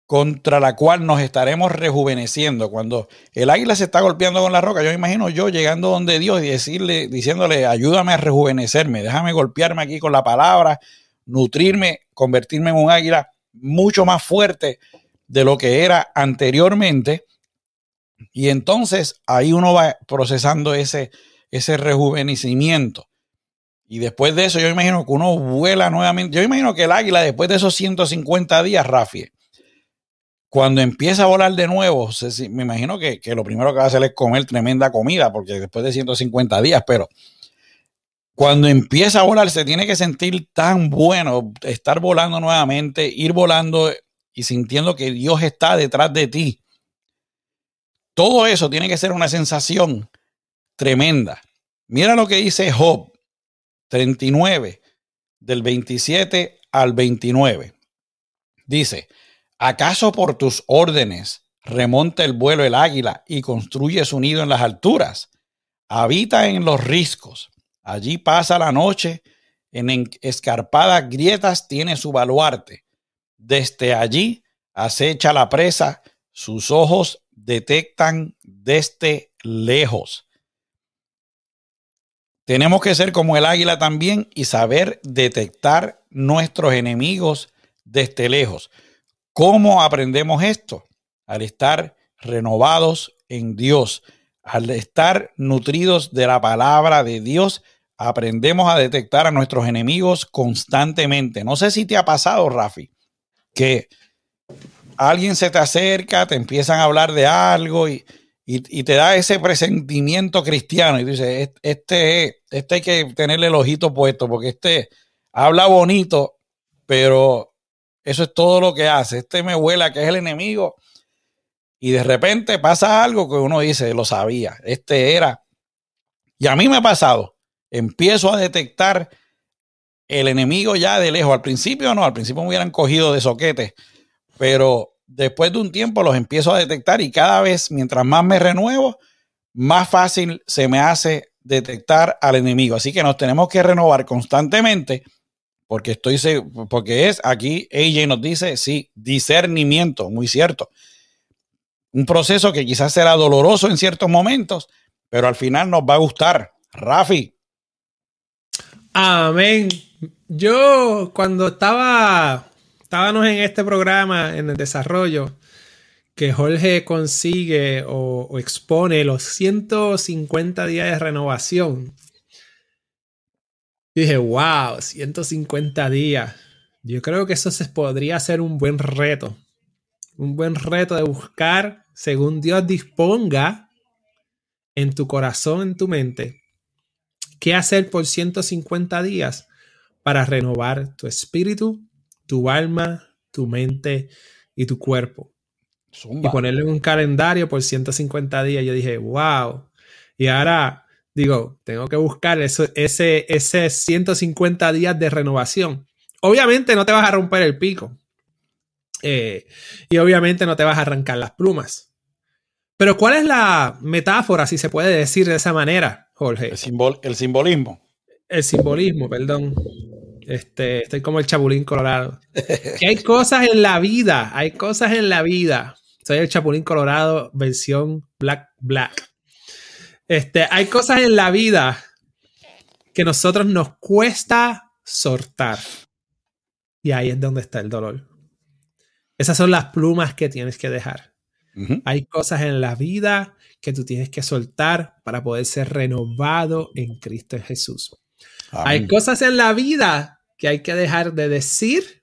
contra la cual nos estaremos rejuveneciendo. Cuando el águila se está golpeando con la roca, yo me imagino yo llegando donde Dios y decirle, diciéndole, ayúdame a rejuvenecerme, déjame golpearme aquí con la palabra, nutrirme, convertirme en un águila mucho más fuerte de lo que era anteriormente. Y entonces ahí uno va procesando ese, ese rejuvenecimiento. Y después de eso, yo imagino que uno vuela nuevamente. Yo imagino que el águila, después de esos 150 días, Rafi, cuando empieza a volar de nuevo, me imagino que, lo primero que va a hacer es comer tremenda comida, porque después de 150 días, pero cuando empieza a volar se tiene que sentir tan bueno estar volando nuevamente, ir volando y sintiendo que Dios está detrás de ti. Todo eso tiene que ser una sensación tremenda. Mira lo que dice Job 39, del 27 al 29. Dice, ¿Acaso por tus órdenes remonta el vuelo el águila y construye su nido en las alturas? Habita en los riscos. Allí pasa la noche. En escarpadas grietas tiene su baluarte. Desde allí acecha la presa. Sus ojos detectan desde lejos. Tenemos que ser como el águila también y saber detectar nuestros enemigos desde lejos. ¿Cómo aprendemos esto? Al estar renovados en Dios, al estar nutridos de la palabra de Dios, aprendemos a detectar a nuestros enemigos constantemente. No sé si te ha pasado, Rafi, que alguien se te acerca, te empiezan a hablar de algo y, te da ese presentimiento cristiano y dices, este, este hay que tenerle el ojito puesto porque este habla bonito, pero eso es todo lo que hace. Este me vuela que es el enemigo. Y de repente pasa algo que uno dice, lo sabía, este era. Y a mí me ha pasado. Empiezo a detectar el enemigo ya de lejos. Al principio no, al principio me hubieran cogido de soquete, pero después de un tiempo los empiezo a detectar y cada vez, mientras más me renuevo, más fácil se me hace detectar al enemigo. Así que nos tenemos que renovar constantemente porque estoy porque es aquí, ella nos dice, sí, discernimiento, muy cierto. Un proceso que quizás será doloroso en ciertos momentos, pero al final nos va a gustar. Rafi. Amén. Yo cuando estaba, estábamos en este programa, en el desarrollo, que Jorge consigue o, expone los 150 días de renovación dije, wow, 150 días. Yo creo que eso se podría ser un buen reto. Un buen reto de buscar, según Dios disponga en tu corazón, en tu mente, qué hacer por 150 días para renovar tu espíritu, tu alma, tu mente y tu cuerpo. Y ponerle un calendario por 150 días. Yo dije, wow. Y ahora digo, tengo que buscar eso, ese, ese 150 días de renovación. Obviamente no te vas a romper el pico. Eh, y obviamente no te vas a arrancar las plumas. Pero ¿cuál es la metáfora, si se puede decir de esa manera, Jorge? El, el simbolismo. El simbolismo, perdón. Este, estoy como el chapulín colorado. que hay cosas en la vida, hay cosas en la vida. Soy el chapulín colorado versión black black. Este, hay cosas en la vida que nosotros nos cuesta soltar. Y ahí es donde está el dolor. Esas son las plumas que tienes que dejar. Hay cosas en la vida que tú tienes que soltar para poder ser renovado en Cristo Jesús. Hay cosas en la vida que hay que dejar de decir,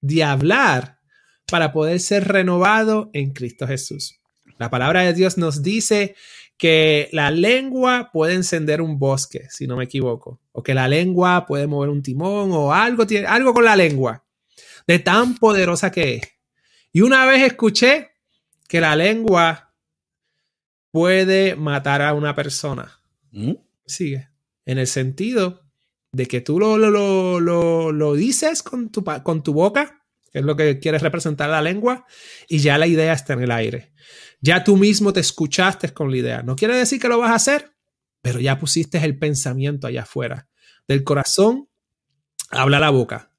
de hablar, para poder ser renovado en Cristo Jesús. La palabra de Dios nos dice que la lengua puede encender un bosque, si no me equivoco, o que la lengua puede mover un timón o algo, tiene, algo con la lengua, de tan poderosa que es. Y una vez escuché que la lengua puede matar a una persona. ¿Mm? Sigue. En el sentido de que tú lo, lo, lo, dices con tu, con tu boca, que es lo que quieres representar la lengua, y ya la idea está en el aire. Ya tú mismo te escuchaste con la idea. No quiere decir que lo vas a hacer, pero ya pusiste el pensamiento allá afuera. Del corazón habla la boca.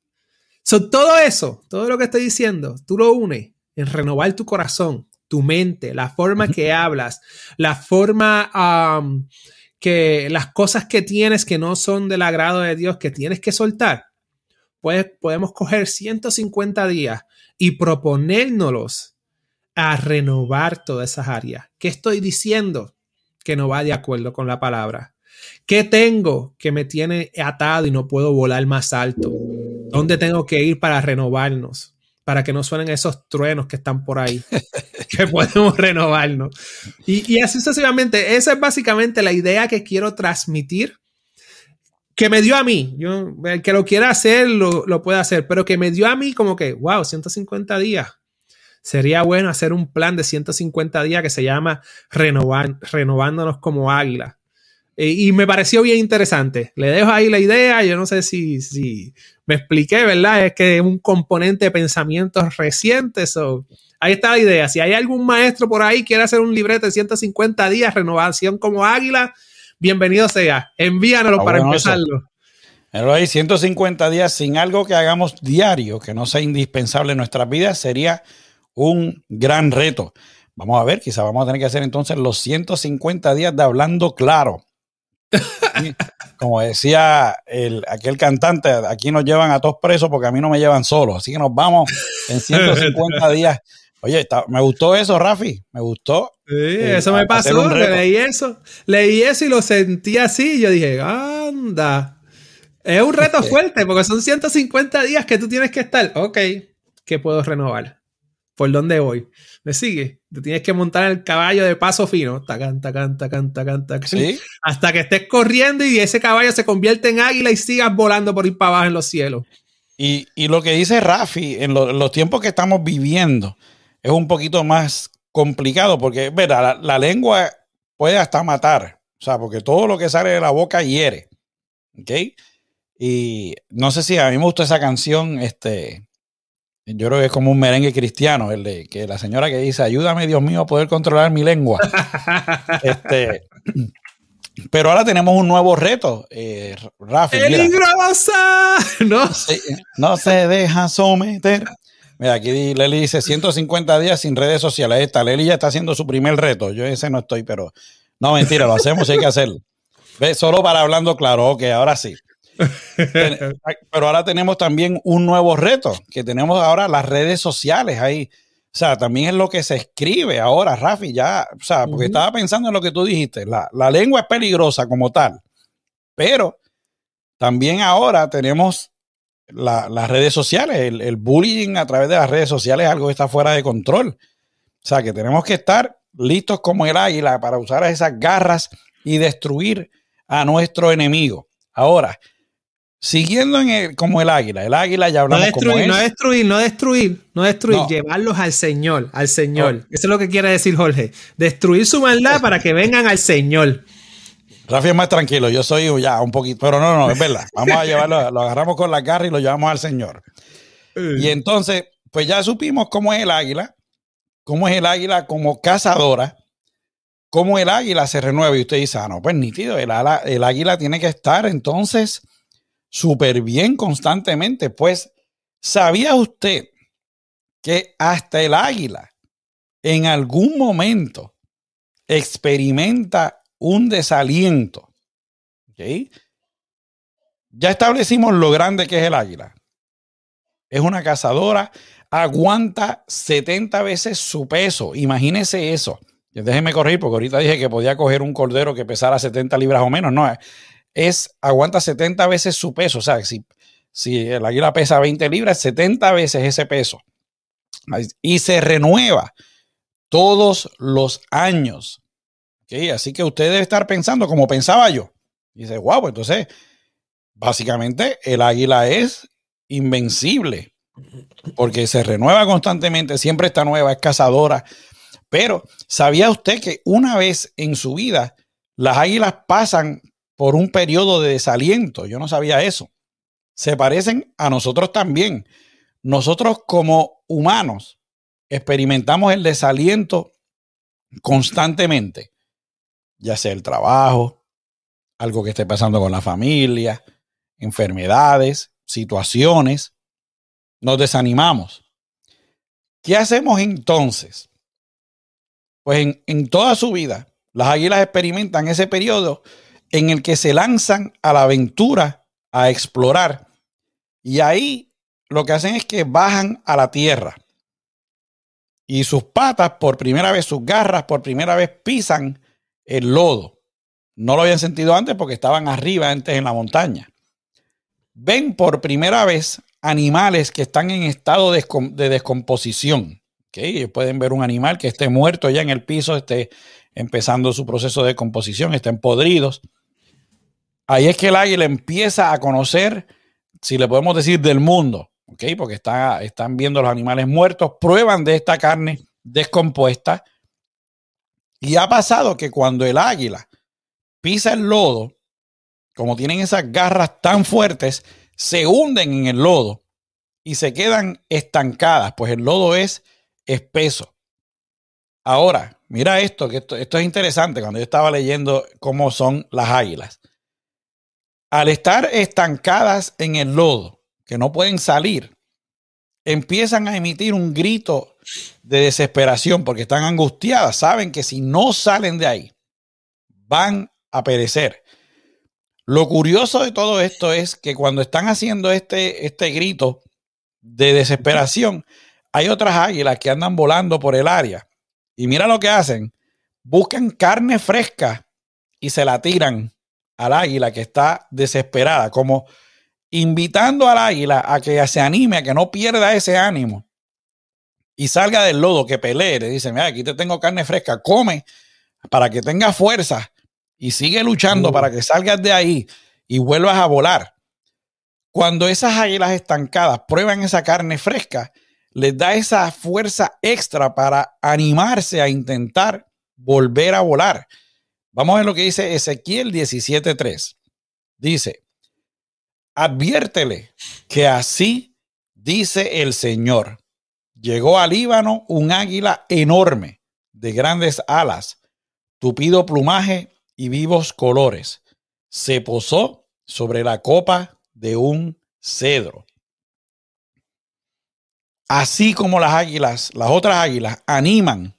So, todo eso, todo lo que estoy diciendo, tú lo unes en renovar tu corazón, tu mente, la forma que hablas, la forma que las cosas que tienes que no son del agrado de Dios, que tienes que soltar, pues podemos coger 150 días y proponérnoslos a renovar todas esas áreas. ¿Qué estoy diciendo que no va de acuerdo con la palabra? ¿Qué tengo que me tiene atado y no puedo volar más alto? ¿Dónde tengo que ir para renovarnos? Para que no suenen esos truenos que están por ahí, <laughs> que podemos renovarnos. Y, así sucesivamente, esa es básicamente la idea que quiero transmitir, que me dio a mí. Yo, el que lo quiera hacer, lo, lo puede hacer, pero que me dio a mí como que, wow, 150 días. Sería bueno hacer un plan de 150 días que se llama renovándonos como águila. Y me pareció bien interesante. Le dejo ahí la idea. Yo no sé si, si me expliqué, ¿verdad? Es que es un componente de pensamientos recientes. o ahí está la idea. Si hay algún maestro por ahí que quiere hacer un libreto de 150 días, renovación como águila, bienvenido sea. Envíanoslo para empezarlo. Pero hay 150 días sin algo que hagamos diario, que no sea indispensable en nuestras vidas, sería un gran reto. Vamos a ver, quizá vamos a tener que hacer entonces los 150 días de hablando claro. Como decía el, aquel cantante, aquí nos llevan a todos presos porque a mí no me llevan solo. Así que nos vamos en <laughs> 150 días. Oye, me gustó eso, Rafi. Me gustó. Sí, eh, eso me pasó. Leí eso. Leí eso y lo sentí así. Y yo dije, anda. Es un reto <laughs> fuerte porque son 150 días que tú tienes que estar. Ok, ¿qué puedo renovar? ¿Por dónde voy? ¿Me sigue? Te tienes que montar el caballo de paso fino. Tacan, tacan, tacan, tacan, tacan. ¿Sí? <laughs> Hasta que estés corriendo y ese caballo se convierte en águila y sigas volando por ir para abajo en los cielos. Y, lo que dice Rafi, en, los tiempos que estamos viviendo, es un poquito más complicado porque, verdad, la, la, lengua puede hasta matar. O sea, porque todo lo que sale de la boca hiere. ¿Ok? Y no sé si a mí me gusta esa canción, este, yo creo que es como un merengue cristiano, el de que la señora que dice, ayúdame Dios mío a poder controlar mi lengua. <laughs> este, pero ahora tenemos un nuevo reto, eh, Rafi. ¡Peligrosa! <laughs> No. no se deja someter. Mira, aquí Leli dice 150 días sin redes sociales. Ahí está, Leli ya está haciendo su primer reto. Yo ese no estoy, pero no, mentira, lo hacemos, hay que hacerlo. ¿Ves? Solo para hablando claro, ok, ahora sí. <laughs> Pero ahora tenemos también un nuevo reto, que tenemos ahora las redes sociales ahí. O sea, también es lo que se escribe ahora, Rafi, ya, o sea, porque estaba pensando en lo que tú dijiste, la, lengua es peligrosa como tal, pero también ahora tenemos las redes sociales, el, el, bullying a través de las redes sociales es algo que está fuera de control. O sea, que tenemos que estar listos como el águila para usar esas garras y destruir a nuestro enemigo. Ahora, Siguiendo en el, como el águila, el águila ya hablamos no destruir, No destruir, no destruir, no destruir, llevarlos al Señor, al Señor. Eso es lo que quiere decir Jorge. Destruir su maldad para que vengan al Señor. Rafi es más tranquilo, yo soy ya un poquito, pero no, no, es verdad. Vamos a <laughs> llevarlo, lo agarramos con la garra y lo llevamos al Señor. Y entonces, pues ya supimos cómo es el águila, cómo es el águila como cazadora, cómo el águila se renueva. Y usted dice, ah, no, pues nítido, el, el águila tiene que estar entonces súper bien constantemente. Pues, ¿sabía usted que hasta el águila en algún momento experimenta un desaliento? Ya establecimos lo grande que es el águila. Es una cazadora, aguanta 70 veces su peso. Imagínese eso. Déjeme correr porque ahorita dije que podía coger un cordero que pesara 70 libras o menos. No, es aguanta 70 veces su peso. O sea, si, si el águila pesa 20 libras, 70 veces ese peso. Y se renueva todos los años. Así que usted debe estar pensando como pensaba yo. dice, wow, pues entonces, básicamente el águila es invencible porque se renueva constantemente, siempre está nueva, es cazadora. Pero, ¿sabía usted que una vez en su vida las águilas pasan por un periodo de desaliento? Yo no sabía eso. Se parecen a nosotros también. Nosotros como humanos experimentamos el desaliento constantemente, ya sea el trabajo, algo que esté pasando con la familia, enfermedades, situaciones nos desanimamos. ¿Qué hacemos entonces? Pues en, toda su vida, las águilas experimentan ese periodo en el que se lanzan a la aventura, a explorar. Y ahí lo que hacen es que bajan a la tierra. Y sus patas, por primera vez, sus garras, por primera vez pisan el lodo. No lo habían sentido antes porque estaban arriba antes en la montaña. Ven por primera vez animales que están en estado de, descomposición. ¿okay? Pueden ver un animal que esté muerto ya en el piso, esté empezando su proceso de descomposición, estén podridos. Ahí es que el águila empieza a conocer, si le podemos decir, del mundo, ¿okay? porque está, están viendo los animales muertos, prueban de esta carne descompuesta. Y ha pasado que cuando el águila pisa el lodo, como tienen esas garras tan fuertes, se hunden en el lodo y se quedan estancadas, pues el lodo es espeso. Ahora, mira esto, que esto, es interesante cuando yo estaba leyendo cómo son las águilas. Al estar estancadas en el lodo, que no pueden salir, empiezan a emitir un grito de desesperación porque están angustiadas, saben que si no salen de ahí, van a perecer. Lo curioso de todo esto es que cuando están haciendo este, este grito de desesperación, hay otras águilas que andan volando por el área. Y mira lo que hacen. Buscan carne fresca y se la tiran al águila que está desesperada, como invitando al águila a que se anime, a que no pierda ese ánimo y salga del lodo, que pelee. Le dicen, mira, aquí te tengo carne fresca, come para que tenga fuerza y sigue luchando para que salgas de ahí y vuelvas a volar. Cuando esas águilas estancadas prueban esa carne fresca, les da esa fuerza extra para animarse a intentar volver a volar. Vamos a ver lo que dice Ezequiel 17:3. Dice, adviértele que así dice el Señor. Llegó al Líbano un águila enorme, de grandes alas, tupido plumaje y vivos colores. Se posó sobre la copa de un cedro. Así como las águilas, las otras águilas animan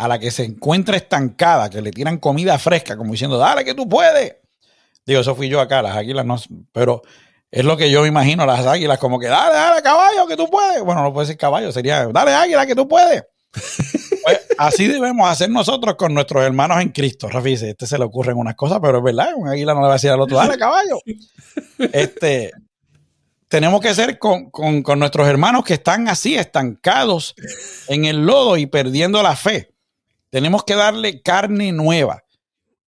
a la que se encuentra estancada, que le tiran comida fresca, como diciendo, dale que tú puedes. Digo, eso fui yo acá, las águilas no, pero es lo que yo me imagino, las águilas, como que, dale, dale, caballo, que tú puedes. Bueno, no puede ser caballo, sería, dale, águila, que tú puedes. <laughs> Pues, así debemos hacer nosotros con nuestros hermanos en Cristo. Rafi dice, este se le ocurren unas cosas, pero es verdad, un águila no le va a decir al otro, dale caballo. Este, tenemos que ser con, nuestros hermanos que están así, estancados en el lodo y perdiendo la fe. Tenemos que darle carne nueva.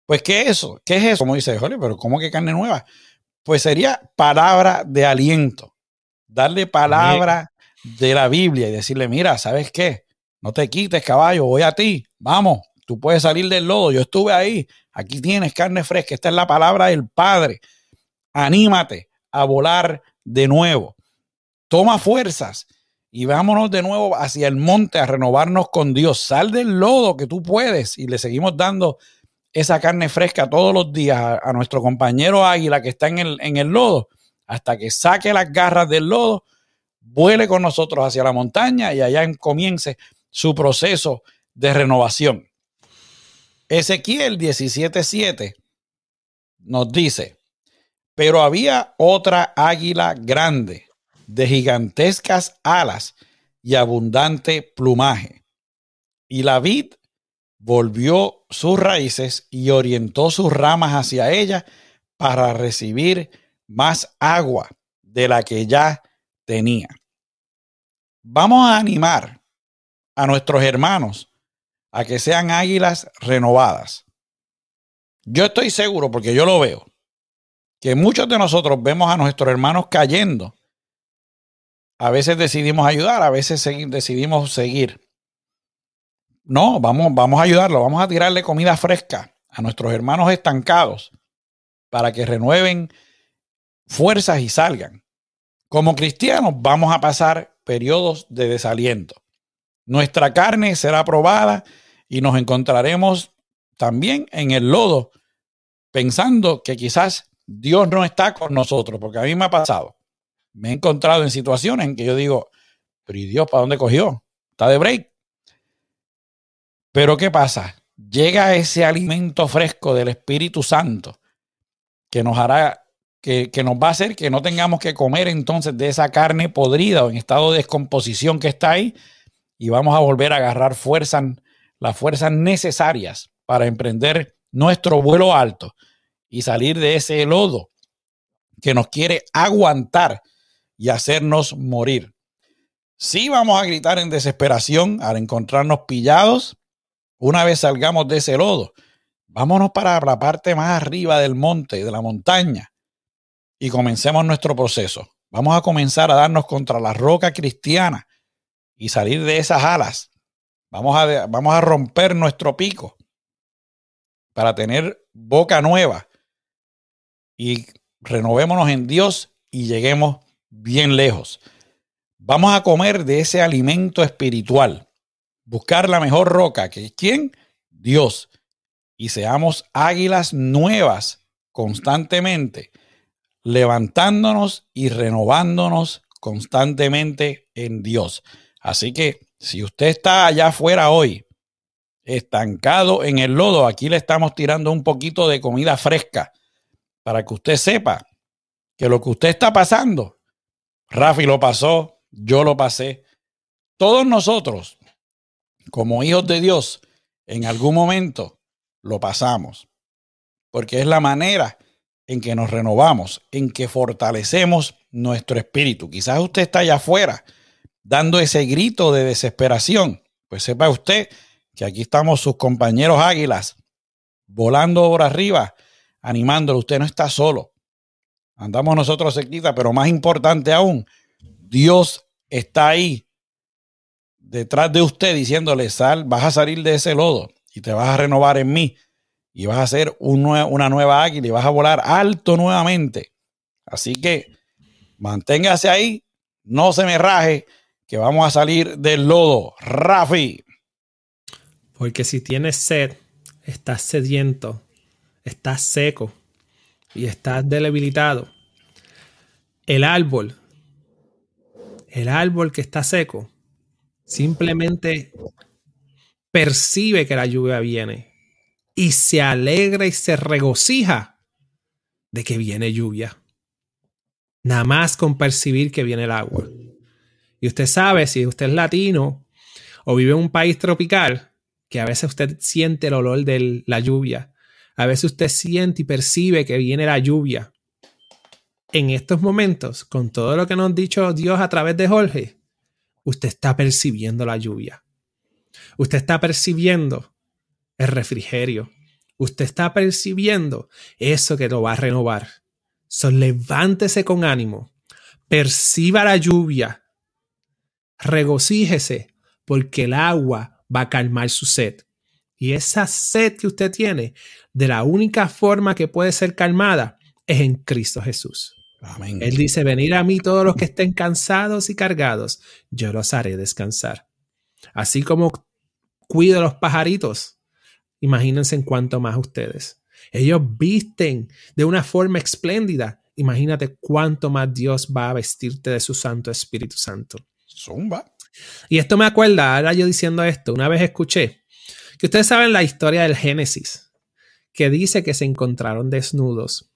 Pues, ¿qué es eso? ¿Qué es eso? Como dice, Jorge, pero ¿cómo que carne nueva? Pues sería palabra de aliento. Darle palabra de la Biblia y decirle, mira, ¿sabes qué? No te quites, caballo, voy a ti. Vamos, tú puedes salir del lodo. Yo estuve ahí. Aquí tienes carne fresca. Esta es la palabra del Padre. Anímate a volar de nuevo. Toma fuerzas y vámonos de nuevo hacia el monte a renovarnos con Dios. Sal del lodo que tú puedes y le seguimos dando esa carne fresca todos los días a, nuestro compañero águila que está en el, en el lodo. hasta que saque las garras del lodo, vuele con nosotros hacia la montaña y allá comience su proceso de renovación. Ezequiel 17:7 nos dice, pero había otra águila grande, de gigantescas alas y abundante plumaje. Y la vid volvió sus raíces y orientó sus ramas hacia ella para recibir más agua de la que ya tenía. Vamos a animar a nuestros hermanos a que sean águilas renovadas. Yo estoy seguro, porque yo lo veo, que muchos de nosotros vemos a nuestros hermanos cayendo. A veces decidimos ayudar, a veces decidimos seguir. No, vamos, vamos a ayudarlo, vamos a tirarle comida fresca a nuestros hermanos estancados para que renueven fuerzas y salgan. Como cristianos vamos a pasar periodos de desaliento. Nuestra carne será probada y nos encontraremos también en el lodo pensando que quizás Dios no está con nosotros, porque a mí me ha pasado. Me he encontrado en situaciones en que yo digo, pero ¿y Dios para dónde cogió? Está de break. Pero ¿qué pasa? Llega ese alimento fresco del Espíritu Santo que nos hará, que, que, nos va a hacer que no tengamos que comer entonces de esa carne podrida o en estado de descomposición que está ahí y vamos a volver a agarrar fuerzas, las fuerzas necesarias para emprender nuestro vuelo alto y salir de ese lodo que nos quiere aguantar y hacernos morir. Sí vamos a gritar en desesperación al encontrarnos pillados una vez salgamos de ese lodo. Vámonos para la parte más arriba del monte, de la montaña, y comencemos nuestro proceso. Vamos a comenzar a darnos contra la roca cristiana y salir de esas alas. Vamos a, vamos a romper nuestro pico para tener boca nueva y renovémonos en Dios y lleguemos bien lejos. Vamos a comer de ese alimento espiritual, buscar la mejor roca, que es quién? Dios. Y seamos águilas nuevas constantemente, levantándonos y renovándonos constantemente en Dios. Así que si usted está allá afuera hoy, estancado en el lodo, aquí le estamos tirando un poquito de comida fresca para que usted sepa que lo que usted está pasando, Rafi lo pasó, yo lo pasé, todos nosotros, como hijos de Dios, en algún momento lo pasamos, porque es la manera en que nos renovamos, en que fortalecemos nuestro espíritu. Quizás usted está allá afuera dando ese grito de desesperación, pues sepa usted que aquí estamos sus compañeros águilas volando por arriba, animándolo. Usted no está solo. Andamos nosotros cerquita, pero más importante aún, Dios está ahí detrás de usted diciéndole, sal, vas a salir de ese lodo y te vas a renovar en mí y vas a ser una nueva águila y vas a volar alto nuevamente. Así que manténgase ahí, no se me raje que vamos a salir del lodo. Rafi. Porque si tienes sed, estás sediento, estás seco y estás debilitado. El árbol, el árbol que está seco, simplemente percibe que la lluvia viene y se alegra y se regocija de que viene lluvia. Nada más con percibir que viene el agua. Y usted sabe, si usted es latino o vive en un país tropical, que a veces usted siente el olor de la lluvia. A veces usted siente y percibe que viene la lluvia. En estos momentos, con todo lo que nos ha dicho Dios a través de Jorge, usted está percibiendo la lluvia. Usted está percibiendo el refrigerio. Usted está percibiendo eso que lo va a renovar. So, levántese con ánimo. Perciba la lluvia regocíjese porque el agua va a calmar su sed. Y esa sed que usted tiene, de la única forma que puede ser calmada, es en Cristo Jesús. Él dice, venir a mí todos los que estén cansados y cargados, yo los haré descansar. Así como cuido los pajaritos, imagínense en cuanto más ustedes. Ellos visten de una forma espléndida imagínate cuánto más Dios va a vestirte de su Santo Espíritu Santo. Zumba. Y esto me acuerda, ahora yo diciendo esto, una vez escuché que ustedes saben la historia del Génesis, que dice que se encontraron desnudos.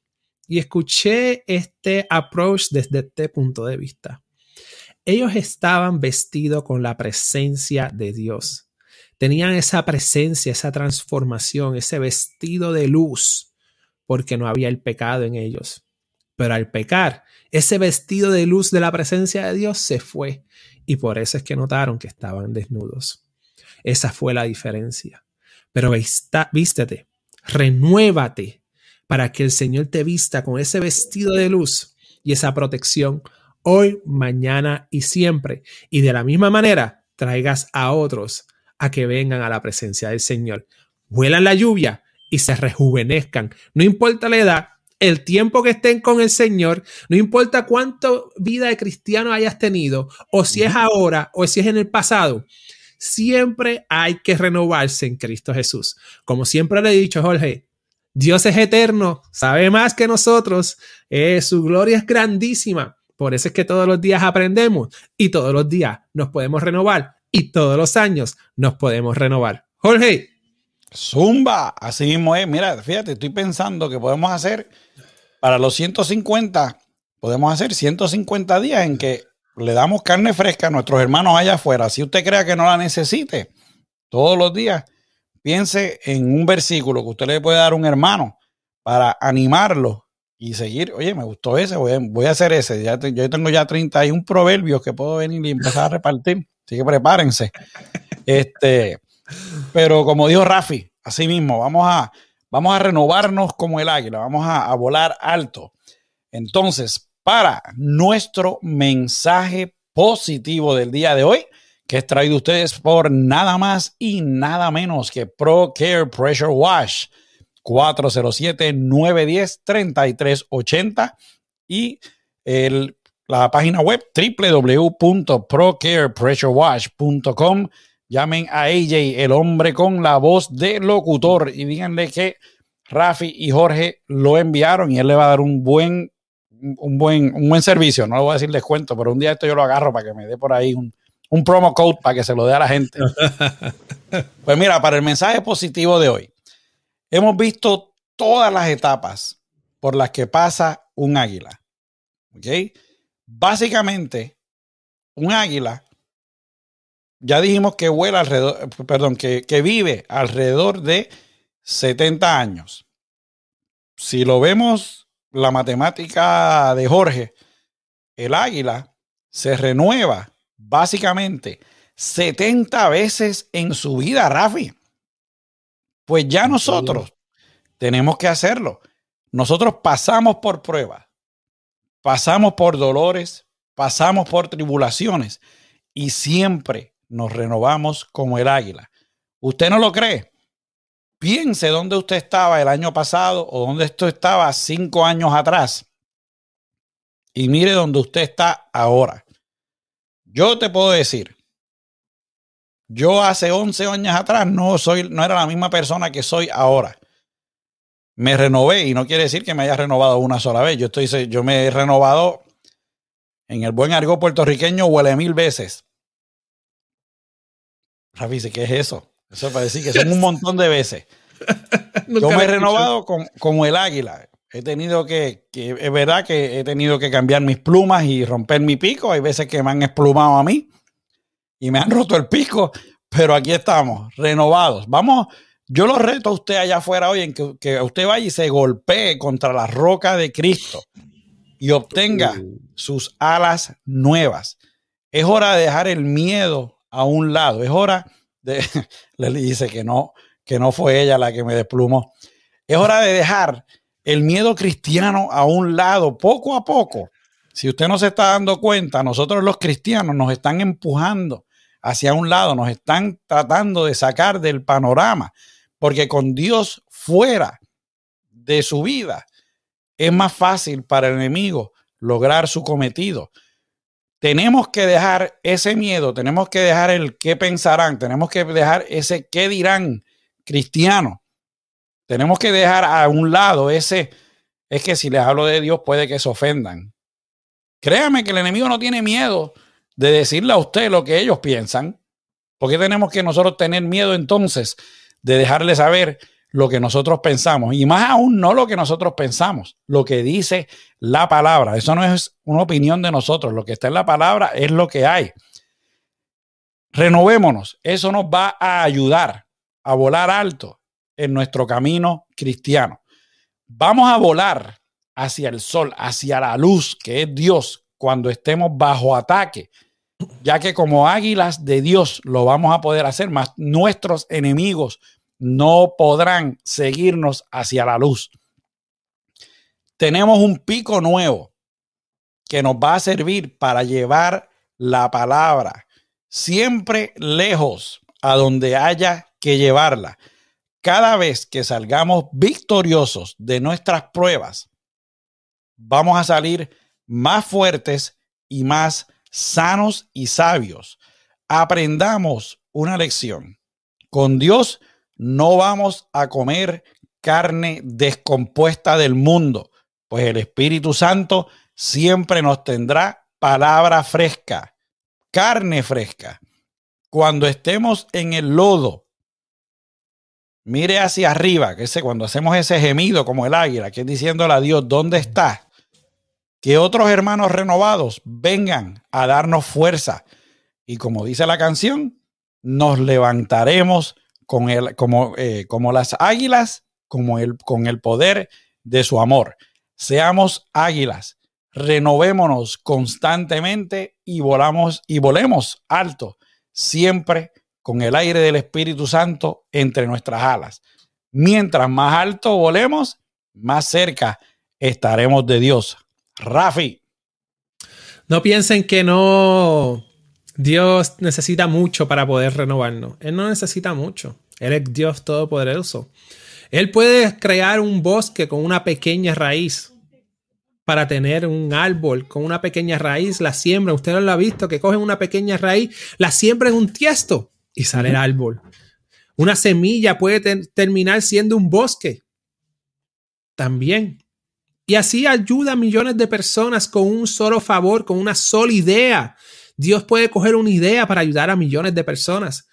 Y escuché este approach desde este punto de vista. Ellos estaban vestidos con la presencia de Dios. Tenían esa presencia, esa transformación, ese vestido de luz, porque no había el pecado en ellos. Pero al pecar, ese vestido de luz de la presencia de Dios se fue y por eso es que notaron que estaban desnudos. Esa fue la diferencia. Pero vístete, renuévate para que el Señor te vista con ese vestido de luz y esa protección hoy, mañana y siempre. Y de la misma manera, traigas a otros a que vengan a la presencia del Señor. Vuelan la lluvia y se rejuvenezcan. No importa la edad, el tiempo que estén con el Señor, no importa cuánto vida de cristiano hayas tenido, o si es ahora, o si es en el pasado, siempre hay que renovarse en Cristo Jesús. Como siempre le he dicho, Jorge, Dios es eterno, sabe más que nosotros, eh, su gloria es grandísima. Por eso es que todos los días aprendemos y todos los días nos podemos renovar y todos los años nos podemos renovar. Jorge. Zumba, así mismo es. Mira, fíjate, estoy pensando que podemos hacer para los 150, podemos hacer 150 días en que le damos carne fresca a nuestros hermanos allá afuera. Si usted crea que no la necesite, todos los días, piense en un versículo que usted le puede dar a un hermano para animarlo y seguir. Oye, me gustó ese, voy a, hacer ese. Ya yo tengo ya 31 proverbios que puedo venir y empezar a repartir. Así que prepárense. Este, pero como dijo Rafi, así mismo, vamos a, Vamos a renovarnos como el águila, vamos a, volar alto. Entonces, para nuestro mensaje positivo del día de hoy, que es traído ustedes por nada más y nada menos que Pro Care Pressure Wash 407-910-3380 y el, la página web www.procarepressurewash.com Llamen a AJ, el hombre con la voz de locutor, y díganle que Rafi y Jorge lo enviaron y él le va a dar un buen, un buen, un buen servicio. No le voy a decir descuento, pero un día esto yo lo agarro para que me dé por ahí un, un promo code para que se lo dé a la gente. <laughs> pues mira, para el mensaje positivo de hoy, hemos visto todas las etapas por las que pasa un águila. ¿Ok? Básicamente, un águila ya dijimos que vuela alrededor, perdón, que, que vive alrededor de 70 años. Si lo vemos, la matemática de Jorge, el águila se renueva básicamente 70 veces en su vida, Rafi. Pues ya nosotros tenemos que hacerlo. Nosotros pasamos por pruebas, pasamos por dolores, pasamos por tribulaciones y siempre nos renovamos como el águila. ¿Usted no lo cree? Piense dónde usted estaba el año pasado o dónde esto estaba cinco años atrás. Y mire dónde usted está ahora. Yo te puedo decir, yo hace 11 años atrás no, soy, no era la misma persona que soy ahora. Me renové y no quiere decir que me haya renovado una sola vez. Yo, estoy, yo me he renovado en el buen argot puertorriqueño huele mil veces. Rafi ¿qué es eso? Eso para decir que son un montón de veces. <laughs> Yo me he renovado como el águila. He tenido que, es verdad que he tenido que cambiar mis plumas y romper mi pico. Hay veces que me han esplumado a mí y me han roto el pico, pero aquí estamos, renovados. Vamos, yo lo reto a usted allá afuera hoy en que, que usted vaya y se golpee contra la roca de Cristo y obtenga uh. sus alas nuevas. Es hora de dejar el miedo a un lado. Es hora de, <laughs> le dice que no, que no fue ella la que me desplumó. Es hora de dejar el miedo cristiano a un lado, poco a poco. Si usted no se está dando cuenta, nosotros los cristianos nos están empujando hacia un lado, nos están tratando de sacar del panorama, porque con Dios fuera de su vida es más fácil para el enemigo lograr su cometido tenemos que dejar ese miedo, tenemos que dejar el qué pensarán, tenemos que dejar ese qué dirán cristiano. Tenemos que dejar a un lado ese, es que si les hablo de Dios puede que se ofendan. Créame que el enemigo no tiene miedo de decirle a usted lo que ellos piensan. ¿Por qué tenemos que nosotros tener miedo entonces de dejarle saber lo que nosotros pensamos? Y más aún no lo que nosotros pensamos, lo que dice la palabra. Eso no es una opinión de nosotros. Lo que está en la palabra es lo que hay. Renovémonos. Eso nos va a ayudar a volar alto en nuestro camino cristiano. Vamos a volar hacia el sol, hacia la luz que es Dios cuando estemos bajo ataque, ya que como águilas de Dios lo vamos a poder hacer, más nuestros enemigos no podrán seguirnos hacia la luz. Tenemos un pico nuevo que nos va a servir para llevar la palabra siempre lejos a donde haya que llevarla. Cada vez que salgamos victoriosos de nuestras pruebas, vamos a salir más fuertes y más sanos y sabios. Aprendamos una lección. Con Dios no vamos a comer carne descompuesta del mundo, pues el Espíritu Santo siempre nos tendrá palabra fresca, carne fresca. Cuando estemos en el lodo, mire hacia arriba, que sé, cuando hacemos ese gemido como el águila, que es diciéndole a Dios, ¿dónde estás? que otros hermanos renovados vengan a darnos fuerza. Y como dice la canción, nos levantaremos con como, eh, como las águilas, como el, con el poder de su amor. Seamos águilas, renovémonos constantemente y volamos y volemos alto, siempre con el aire del Espíritu Santo entre nuestras alas. Mientras más alto volemos, más cerca estaremos de Dios. Rafi. No piensen que no. Dios necesita mucho para poder renovarnos. Él no necesita mucho. Él es Dios todopoderoso. Él puede crear un bosque con una pequeña raíz para tener un árbol con una pequeña raíz, la siembra. Usted lo ha visto que cogen una pequeña raíz, la siembra en un tiesto y sale el árbol. Una semilla puede terminar siendo un bosque. También y así ayuda a millones de personas con un solo favor, con una sola idea. Dios puede coger una idea para ayudar a millones de personas.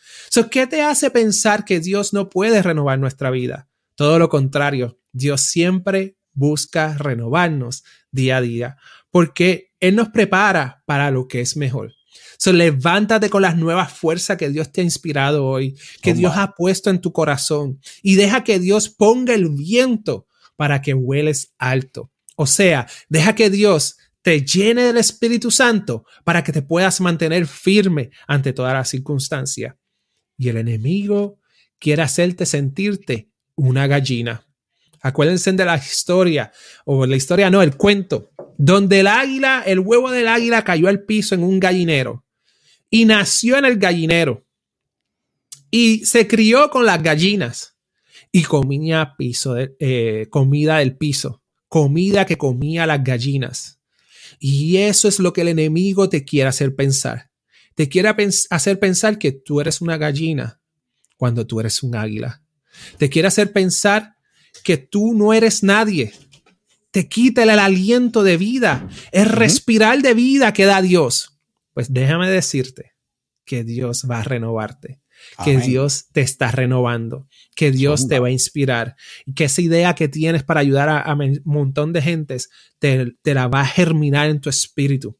¿Qué te hace pensar que Dios no puede renovar nuestra vida? Todo lo contrario, Dios siempre busca renovarnos día a día, porque Él nos prepara para lo que es mejor. So, levántate con las nuevas fuerzas que Dios te ha inspirado hoy, que Dios ha puesto en tu corazón y deja que Dios ponga el viento para que hueles alto. O sea, deja que Dios te llene del Espíritu Santo para que te puedas mantener firme ante toda la circunstancia. Y el enemigo quiere hacerte sentirte una gallina. Acuérdense de la historia, o la historia no, el cuento, donde el águila, el huevo del águila cayó al piso en un gallinero y nació en el gallinero y se crió con las gallinas y comía eh, comida del piso, comida que comía las gallinas. Y eso es lo que el enemigo te quiere hacer pensar. Te quiere hacer pensar que tú eres una gallina cuando tú eres un águila. Te quiere hacer pensar que tú no eres nadie. Te quita el, aliento de vida, el respirar de vida que da Dios. Pues déjame decirte que Dios va a renovarte que Dios te está renovando, que Dios te va a inspirar y que esa idea que tienes para ayudar a, un montón de gentes te, la va a germinar en tu espíritu.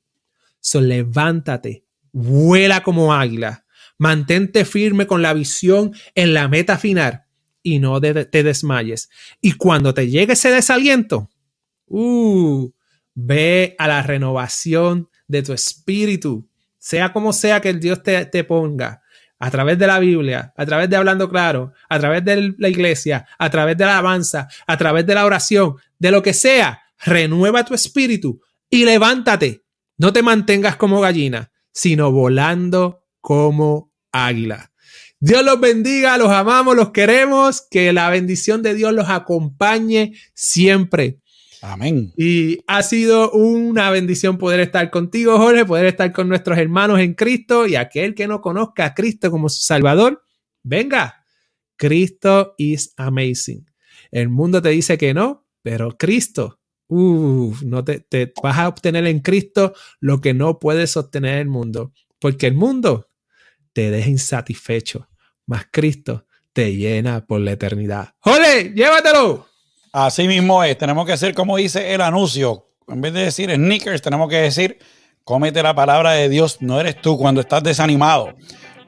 So, levántate, vuela como águila, mantente firme con la visión en la meta final y no te desmayes. Y cuando te llegue ese desaliento, uh, ve a la renovación de tu espíritu, sea como sea que el Dios te, te ponga a través de la Biblia, a través de hablando claro, a través de la iglesia, a través de la alabanza, a través de la oración, de lo que sea, renueva tu espíritu y levántate. No te mantengas como gallina, sino volando como águila. Dios los bendiga, los amamos, los queremos, que la bendición de Dios los acompañe siempre. Amén. Y ha sido una bendición poder estar contigo, Jorge, poder estar con nuestros hermanos en Cristo y aquel que no conozca a Cristo como su Salvador, venga. Cristo is amazing. El mundo te dice que no, pero Cristo no te, te vas a obtener en Cristo lo que no puedes obtener en el mundo. Porque el mundo te deja insatisfecho, más Cristo te llena por la eternidad. ¡Jole! ¡Llévatelo! Así mismo es. Tenemos que hacer como dice el anuncio. En vez de decir sneakers, tenemos que decir cómete la palabra de Dios. No eres tú cuando estás desanimado.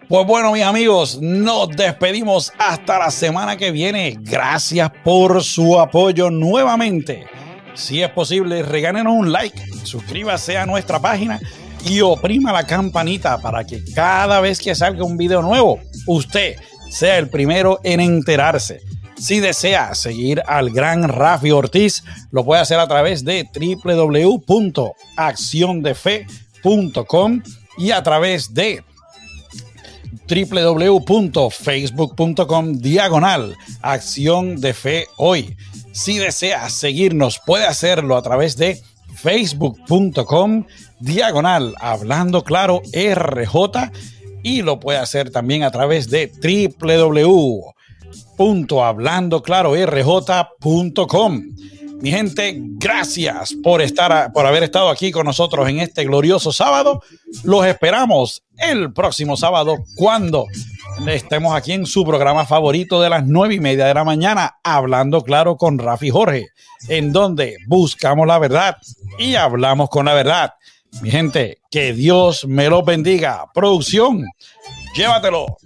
Pues bueno, mis amigos, nos despedimos hasta la semana que viene. Gracias por su apoyo nuevamente. Si es posible, regálenos un like, suscríbase a nuestra página y oprima la campanita para que cada vez que salga un video nuevo, usted sea el primero en enterarse. Si desea seguir al gran Rafi Ortiz, lo puede hacer a través de www.acciondefe.com y a través de www.facebook.com diagonal acción de fe hoy. Si desea seguirnos, puede hacerlo a través de facebook.com diagonal hablando claro RJ y lo puede hacer también a través de www.hablandoclarorj.com. Mi gente, gracias por estar por haber estado aquí con nosotros en este glorioso sábado. Los esperamos el próximo sábado cuando estemos aquí en su programa favorito de las nueve y media de la mañana, hablando claro con Rafi Jorge, en donde buscamos la verdad y hablamos con la verdad. Mi gente, que Dios me lo bendiga. Producción, llévatelo.